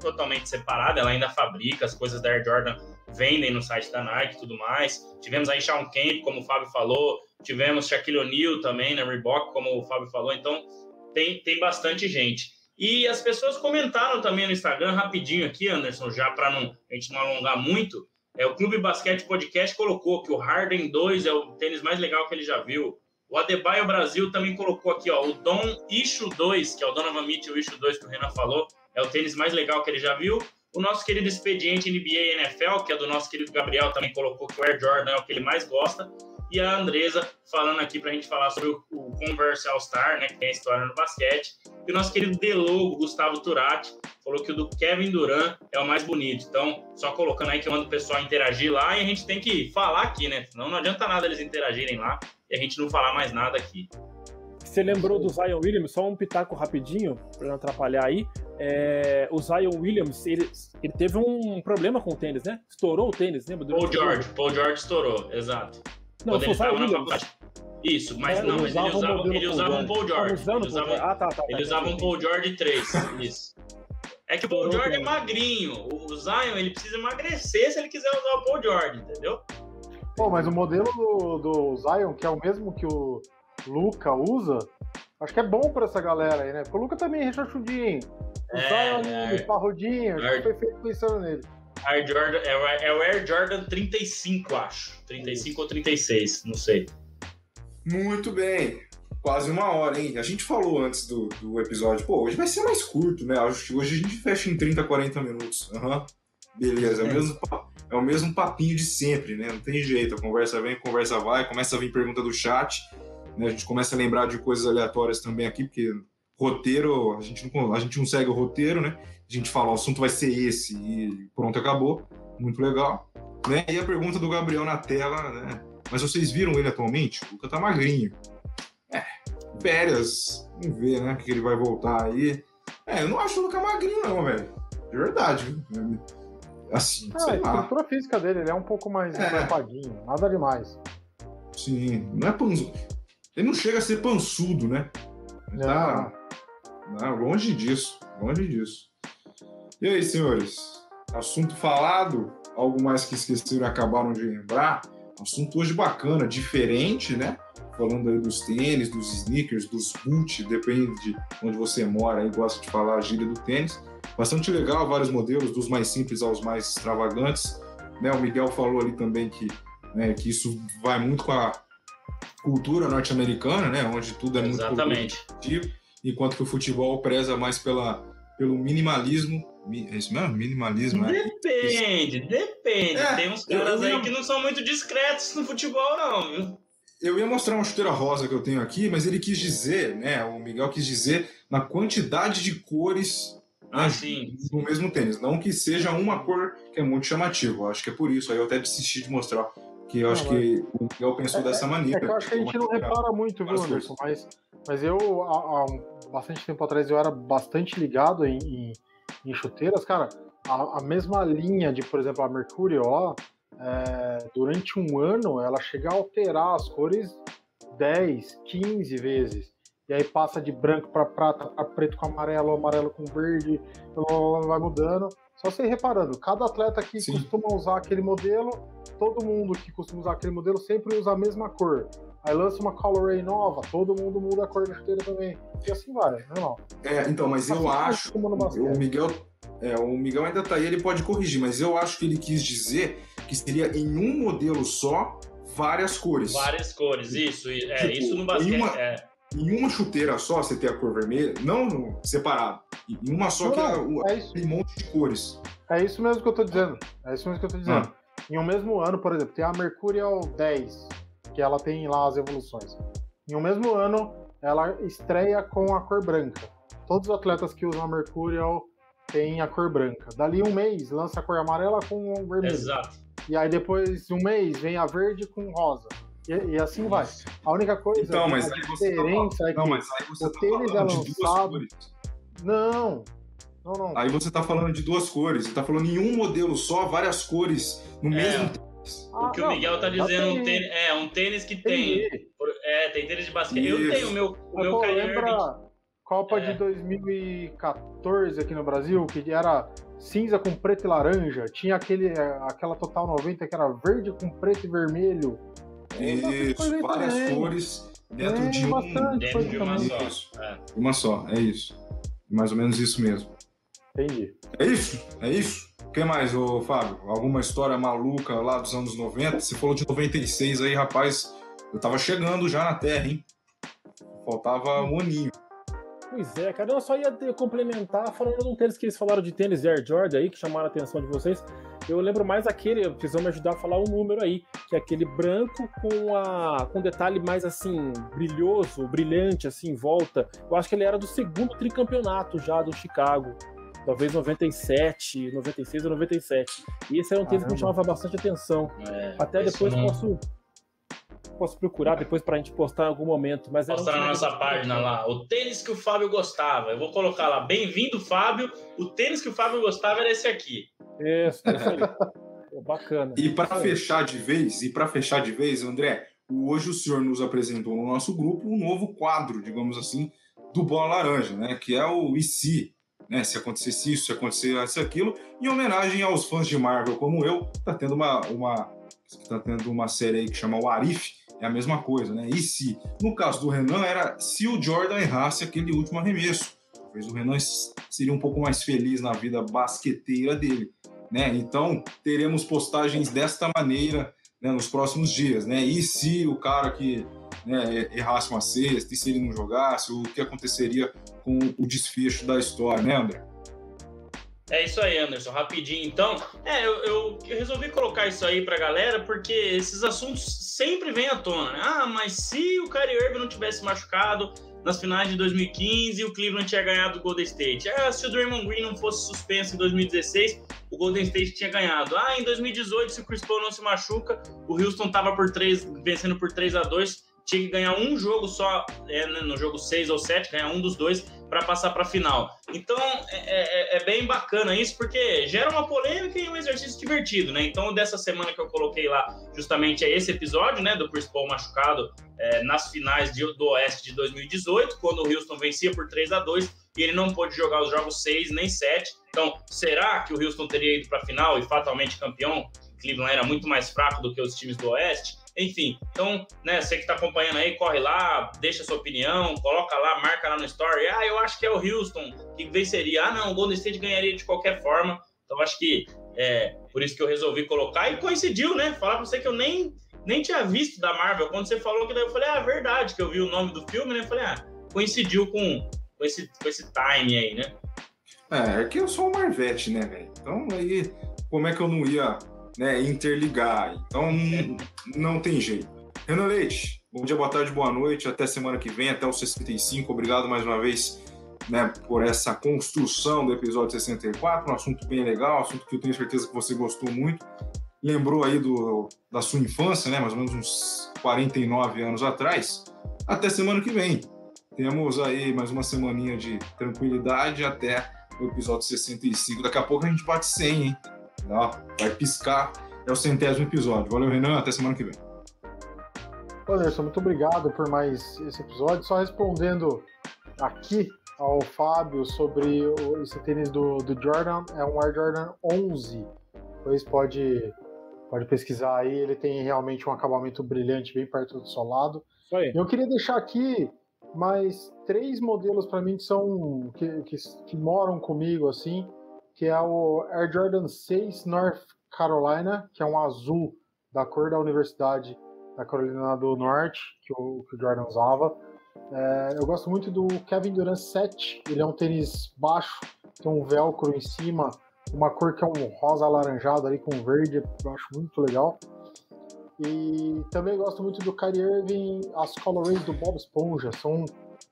totalmente separada, ela ainda fabrica as coisas da Air Jordan, vendem no site da Nike e tudo mais. Tivemos aí Shawn Kemp, como o Fábio falou, tivemos Shaquille O'Neal também na Reebok, como o Fábio falou, então tem, tem bastante gente. E as pessoas comentaram também no Instagram, rapidinho aqui, Anderson, já para a gente não alongar muito, é, o Clube Basquete Podcast colocou que o Harden 2 é o tênis mais legal que ele já viu. O Adebayo Brasil também colocou aqui, ó, o Dom Ishu 2, que é o Donovan Mitchell Ishu 2 que o Renan falou, é o tênis mais legal que ele já viu. O nosso querido expediente NBA e NFL, que é do nosso querido Gabriel, também colocou que o Air Jordan é o que ele mais gosta. E a Andresa falando aqui para a gente falar sobre o, Converse All-Star, né, que tem a história no basquete. E o nosso querido Delogo, Gustavo Turati, falou que o do Kevin Durant é o mais bonito. Então, só colocando aí que eu mando o pessoal interagir lá e a gente tem que falar aqui, né? Senão não adianta nada eles interagirem lá e a gente não falar mais nada aqui. Você lembrou do Zion Williams? Só um pitaco rapidinho, para não atrapalhar aí. É, o Zion Williams, ele, ele teve um problema com o tênis, né? Estourou o tênis, lembra? Paul George, Paul George estourou, exato. Não, Quando ele estava na faculdade. Isso, mas é, não, mas ele usava, ele usava um Paul George. Ele usava, ah, tá, tá, ele tá, usava um Paul George 3, isso. É que o Paul George é magrinho. O Zion, ele precisa emagrecer se ele quiser usar o Paul George, entendeu? Pô, mas o modelo do, do Zion, que é o mesmo que o Luca usa, acho que é bom pra essa galera aí, né? Porque o Luca também é rechonchudinho. O é, Zion é, parrudinho, Air... perfeito pensando nele. Air Jordan, é, o, é o Air Jordan 35, acho. 35 Isso. ou 36, não sei. Muito bem. Quase uma hora, hein? A gente falou antes do, do episódio, pô, hoje vai ser mais curto, né? Hoje a gente fecha em 30, 40 minutos. Aham. Uhum. Beleza, é o, mesmo, é o mesmo papinho de sempre, né? Não tem jeito. A conversa vem, a conversa vai, começa a vir pergunta do chat. Né? A gente começa a lembrar de coisas aleatórias também aqui, porque roteiro, a gente não, a gente não segue o roteiro, né? A gente fala, o assunto vai ser esse e pronto, acabou. Muito legal. Né? E a pergunta do Gabriel na tela, né? Mas vocês viram ele atualmente? O Luca tá magrinho. É, férias. Vamos ver, né? Que ele vai voltar aí. É, eu não acho o Luca magrinho, não, velho. De verdade. Assim, ah, sei a estrutura física dele, ele é um pouco mais é. nada demais. Sim, não é pançudo. Ele não chega a ser pançudo, né? Tá, tá longe disso, longe disso. E aí, senhores? Assunto falado? Algo mais que esqueceram e acabaram de lembrar? Assunto hoje bacana, diferente, né? Falando aí dos tênis, dos sneakers, dos boot, depende de onde você mora e gosta de falar a gíria do tênis. Bastante legal, vários modelos, dos mais simples aos mais extravagantes. Né? O Miguel falou ali também que, né, que isso vai muito com a cultura norte-americana, né? Onde tudo é muito Exatamente. enquanto que o futebol preza mais pela, pelo minimalismo é isso mesmo? Minimalismo, né? Depende, depende. É, Tem uns caras ia... aí que não são muito discretos no futebol, não, viu? Eu ia mostrar uma chuteira rosa que eu tenho aqui, mas ele quis dizer, né? O Miguel quis dizer na quantidade de cores ah, né, sim. no mesmo tênis. Não que seja uma cor que é muito chamativa. Eu acho que é por isso. Aí eu até desisti de mostrar. Que eu não, acho mas... que o Miguel pensou é, dessa maneira. É que eu acho que a gente não repara muito, viu, Anderson? Mas, mas eu, há, há, bastante tempo atrás, eu era bastante ligado em, em em chuteiras, cara, a, a, mesma linha de, por exemplo, a Mercury, ó, é, durante um ano ela chega a alterar as cores 10, 15 vezes. E aí passa de branco para prata, para preto com amarelo, amarelo com verde, vai mudando. Só você reparando, cada atleta que Sim. costuma usar aquele modelo, todo mundo que costuma usar aquele modelo sempre usa a mesma cor. Aí lança uma colorway nova, todo mundo muda a cor da chuteira também. E assim vai, normal. É, então, mas eu acho. O Miguel, é, o Miguel ainda tá aí, ele pode corrigir, mas eu acho que ele quis dizer que seria em um modelo só várias cores. Várias cores, isso. É, tipo, isso no basquete. Uma, é. Em uma chuteira só, você tem a cor vermelha, não separado. Em uma só não, que é, é tem um monte de cores. É isso mesmo que eu tô dizendo. É isso mesmo que eu tô dizendo. Ah. Em um mesmo ano, por exemplo, tem a Mercurial 10 que ela tem lá as evoluções. Em um mesmo ano, ela estreia com a cor branca. Todos os atletas que usam a Mercurial têm a cor branca. Dali um mês, lança a cor amarela com vermelho. Exato. E aí depois de um mês, vem a verde com rosa. E, e assim vai. A única coisa então, mas a diferença tá... é que não, mas aí você o tá tênis é lançado. Não. Não, não. Aí você tá falando de duas cores. Você tá falando em um modelo só, várias cores no É. mesmo tênis. o que o Miguel tá dizendo, um tênis, é um tênis que tem. É, tem tênis de basquete. Eu Isso. tenho o meu, o Mas, meu lembra Copa É. de 2014 aqui no Brasil, que era cinza com preto e laranja. Tinha aquele, aquela Total 90 que era verde com preto e vermelho. Isso, várias também. cores dentro É, de um. Dentro de uma também. só. Isso. É. Uma só, é isso. Mais ou menos isso mesmo. Entendi. É isso? É isso? O que mais, ô Fábio? Alguma história maluca lá dos anos 90? Você falou de 96 aí, rapaz. Eu tava chegando já na Terra, hein? Faltava um aninho. Pois é, cara, eu só ia complementar falando de um tênis que eles falaram de tênis Air Jordan aí, que chamaram a atenção de vocês. Eu lembro mais aquele, vocês vão me ajudar a falar o número aí, que é aquele branco com a com detalhe mais assim, brilhoso, brilhante assim em volta. Eu acho que ele era do segundo tricampeonato já do Chicago. Talvez 97, 96 ou 97. E esse era um tênis que me chamava bastante atenção. É, Até depois não- posso posso procurar depois pra gente postar em algum momento, mas era um Postar na nossa página lá, o tênis que o Fábio gostava. Eu vou colocar lá, bem-vindo, Fábio. O tênis que o Fábio gostava era esse aqui. Isso, é isso aí. Bacana. E para fechar de vez, e para fechar de vez, André, hoje o senhor nos apresentou no nosso grupo um novo quadro, digamos assim, do Bola Laranja, né? Que é o e se, né? Se acontecesse isso, se acontecesse aquilo, em homenagem aos fãs de Marvel como eu, tá tendo uma, uma tá tendo uma série aí que chama o Arif, é a mesma coisa, né? E se, no caso do Renan, era se o Jordan errasse aquele último arremesso. Talvez o Renan seria um pouco mais feliz na vida basqueteira dele né? Então teremos postagens desta maneira né, nos próximos dias, né? E se o cara que né, errasse uma cesta, e se ele não jogasse, o que aconteceria com o desfecho da história, né, André? É isso aí, Anderson. Rapidinho, então. É, eu, eu resolvi colocar isso aí pra galera porque esses assuntos sempre vêm à tona. Né? Ah, mas se o Kyrie Irving não tivesse machucado nas finais de 2015, o Cleveland tinha ganhado o Golden State. Ah, se o Draymond Green não fosse suspenso em 2016, o Golden State tinha ganhado. Ah, em 2018, se o Chris Paul não se machuca, o Houston tava por 3, vencendo por 3 a 2 tinha que ganhar um jogo só, é, né, no jogo 6 ou 7, ganhar um dos dois para passar para a final. Então é, é, é, bem bacana isso, porque gera uma polêmica e um exercício divertido, né? Então, dessa semana que eu coloquei lá, justamente é esse episódio, né, do Chris Paul machucado é, nas finais de, do Oeste de 2018, quando o Houston vencia por 3 a 2 e ele não pôde jogar os jogos 6 nem 7. Então, será que o Houston teria ido para a final e fatalmente campeão? Cleveland era muito mais fraco do que os times do Oeste. Enfim, então, né, você que está acompanhando aí, corre lá, deixa sua opinião, coloca lá, marca lá no story. Ah, eu acho que é o Houston que venceria. Ah, não, o Golden State ganharia de qualquer forma. Então, acho que é por isso que eu resolvi colocar. E coincidiu, né? Falar pra você que eu nem, nem tinha visto da Marvel. Quando você falou que daí eu falei, ah, é verdade, que eu vi o nome do filme, né? Eu falei, ah, coincidiu com, com, esse, com esse time aí, né? É, é que eu sou um Marvete, né, velho? Então aí, como é que eu não ia né, interligar? Então não, tem jeito. Renan Leite, bom dia, boa tarde, boa noite. Até semana que vem, até o 65. Obrigado mais uma vez né, por essa construção do episódio 64. Um assunto bem legal, um assunto que eu tenho certeza que você gostou muito. Lembrou aí do, da sua infância, né? Mais ou menos uns 49 anos atrás. Até semana que vem. Temos aí mais uma semaninha de tranquilidade até o episódio 65. Daqui a pouco a gente bate 100, hein? Ó, vai piscar. É o centésimo episódio. Valeu, Renan. Até semana que vem. Anderson, muito obrigado por mais esse episódio. Só respondendo aqui ao Fábio sobre esse tênis do, do Jordan, é um Air Jordan 11. Depois pode, pode pesquisar aí, ele tem realmente um acabamento brilhante bem perto do solado. Eu queria deixar aqui mais três modelos para mim que são que, que, que, moram comigo assim, que é o Air Jordan 6 North Carolina, que é um azul da cor da Universidade da Carolina do Norte, que o, que o Jordan usava. É, eu gosto muito do Kevin Durant 7, ele é um tênis baixo, tem um velcro em cima, uma cor que é um rosa alaranjado ali com verde, eu acho muito legal. E também gosto muito do Kyrie Irving, as colorways do Bob Esponja, são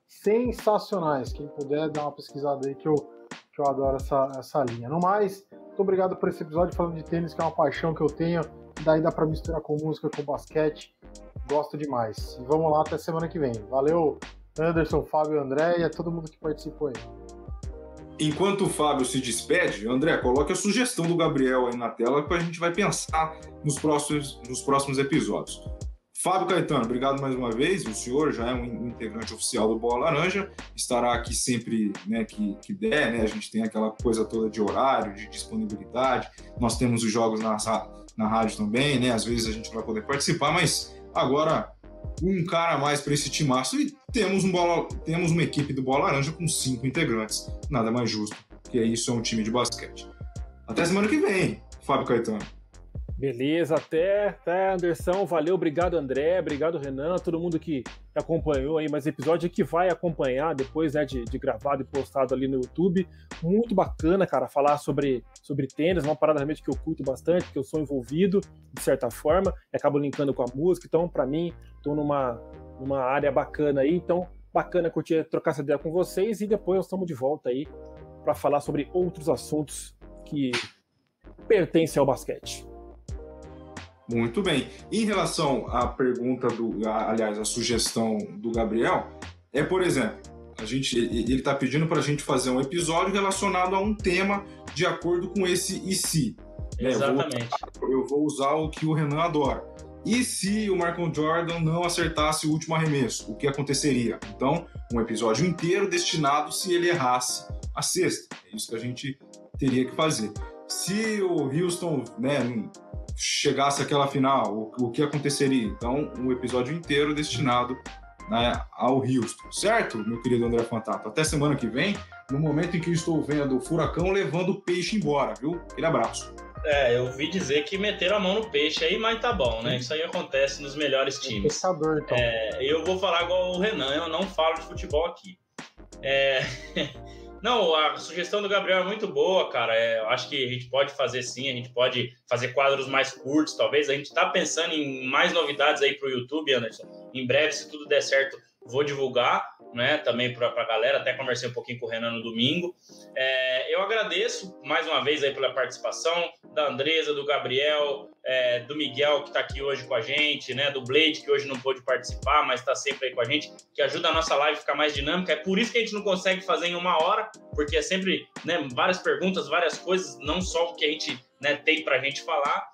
sensacionais. Quem puder dar uma pesquisada aí que eu, que eu adoro essa, essa linha. No mais, muito obrigado por esse episódio falando de tênis, que é uma paixão que eu tenho. Daí dá para misturar com música, com basquete. Gosto demais. E vamos lá até semana que vem. Valeu, Anderson, Fábio, André e a todo mundo que participou aí. Enquanto o Fábio se despede, André, coloque a sugestão do Gabriel aí na tela que a gente vai pensar nos próximos, nos próximos episódios. Fábio Caetano, obrigado mais uma vez. O senhor já é um integrante oficial do Bola Laranja, estará aqui sempre né, que, que der, né? A gente tem aquela coisa toda de horário, de disponibilidade. Nós temos os jogos na, na rádio também, né? Às vezes a gente não vai poder participar, mas agora um cara a mais para esse timaço e temos, um bola, temos uma equipe do Bola Laranja com cinco integrantes. Nada mais justo que isso é um time de basquete. Até semana que vem, Fábio Caetano. Beleza, até, até Anderson, valeu, obrigado André, obrigado Renan, todo mundo que acompanhou aí mais episódio que vai acompanhar depois né, de, de, gravado e postado ali no YouTube. Muito bacana, cara, falar sobre, sobre tênis, uma parada realmente que eu curto bastante, que eu sou envolvido de certa forma, e acabo linkando com a música, então para mim, estou numa, numa área bacana aí, então bacana curtir, trocar essa ideia com vocês. E depois nós estamos de volta aí para falar sobre outros assuntos que pertencem ao basquete. Muito bem. Em relação à pergunta do, aliás, a sugestão do Gabriel, é por exemplo, a gente, ele está pedindo para a gente fazer um episódio relacionado a um tema de acordo com esse e se. Exatamente. Né? Eu, vou, eu, vou, usar o que o Renan adora. E se o Michael Jordan não acertasse o último arremesso, o que aconteceria? Então, um episódio inteiro destinado se ele errasse a sexta. É isso que a gente teria que fazer. Se o Houston né, chegasse àquela final, o, o que aconteceria? Então, um episódio inteiro destinado né, ao Houston, certo, meu querido André Fantato? Até semana que vem, no momento em que estou vendo o furacão levando o peixe embora, viu? Aquele abraço. É, eu ouvi dizer que meteram a mão no peixe aí, mas tá bom, né? Isso aí acontece nos melhores times. Pensador, então. É, eu vou falar igual o Renan, eu não falo de futebol aqui. É... Não, a sugestão do Gabriel é muito boa, cara. É, eu acho que a gente pode fazer sim, a gente pode fazer quadros mais curtos, talvez. A gente está pensando em mais novidades aí para o YouTube, Anderson. Em breve, se tudo der certo, vou divulgar, né? Também para a galera. Até conversei um pouquinho com o Renan no domingo. É, eu agradeço mais uma vez aí pela participação da Andresa, do Gabriel, é, do Miguel, que está aqui hoje com a gente, né? Do Blade, que hoje não pôde participar, mas está sempre aí com a gente, que ajuda a nossa live a ficar mais dinâmica. É por isso que a gente não consegue fazer em uma hora, porque é sempre né, várias perguntas, várias coisas, não só o que a gente né, tem para a gente falar.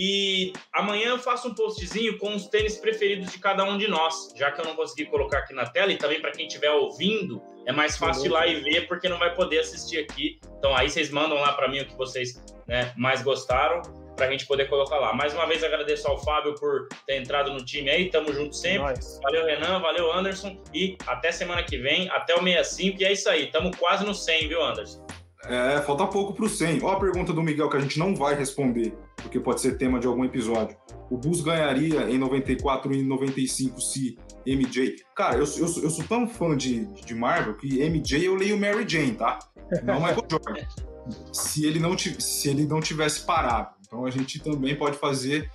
E amanhã eu faço um postzinho com os tênis preferidos de cada um de nós, já que eu não consegui colocar aqui na tela, e também para quem estiver ouvindo, é mais fácil ir lá e ver, porque não vai poder assistir aqui. Então aí vocês mandam lá para mim o que vocês né, mais gostaram para a gente poder colocar lá. Mais uma vez agradeço ao Fábio por ter entrado no time aí, tamo junto sempre. Nice. Valeu, Renan, valeu, Anderson, e até semana que vem, até o 65, e é isso aí, tamo quase no 100, viu, Anderson? É, falta pouco pro 100. Ó a pergunta do Miguel que a gente não vai responder, porque pode ser tema de algum episódio. O Bulls ganharia em 94 e 95 se MJ... Cara, eu, eu, eu sou tão fã de, de Marvel que MJ eu leio Mary Jane, tá? Não Michael Jordan. se ele não, se ele não tivesse parado. Então a gente também pode fazer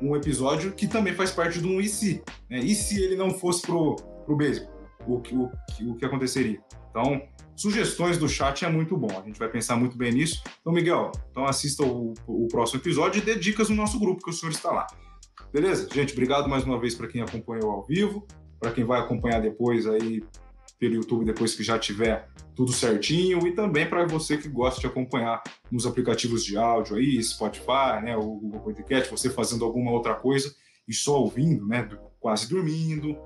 um episódio que também faz parte do um e se. Né? E se ele não fosse pro, pro beisebol? O, o, o que aconteceria? Então, sugestões do chat é muito bom. A gente vai pensar muito bem nisso. Então, Miguel, então assista o, o próximo episódio e dê dicas no nosso grupo que o senhor está lá. Beleza? Gente, obrigado mais uma vez para quem acompanhou ao vivo, para quem vai acompanhar depois aí pelo YouTube depois que já tiver tudo certinho e também para você que gosta de acompanhar nos aplicativos de áudio aí, Spotify, né, o Google Podcast, você fazendo alguma outra coisa e só ouvindo, né, quase dormindo,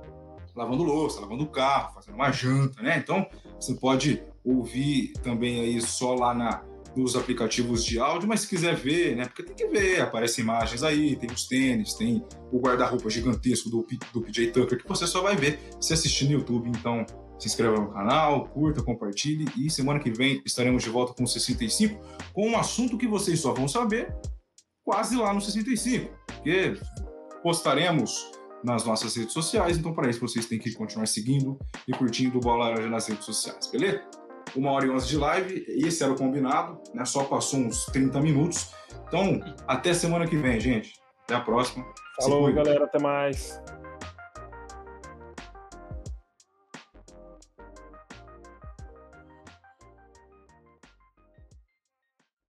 lavando louça, lavando o carro, fazendo uma janta, né? Então, você pode ouvir também aí só lá na nos aplicativos de áudio, mas se quiser ver, né? Porque tem que ver, aparecem imagens aí, tem os tênis, tem o guarda-roupa gigantesco do, do PJ Tucker, que você só vai ver se assistir no YouTube. Então, se inscreva no canal, curta, compartilhe e semana que vem estaremos de volta com o 65 com um assunto que vocês só vão saber quase lá no 65, porque postaremos nas nossas redes sociais, então para isso vocês têm que continuar seguindo e curtindo o Bola Laranja nas redes sociais, beleza? Uma hora e onze de live, esse era o combinado, né? Só passou uns 30 minutos. Então, até semana que vem, gente. Até a próxima. Falou, galera. Até mais.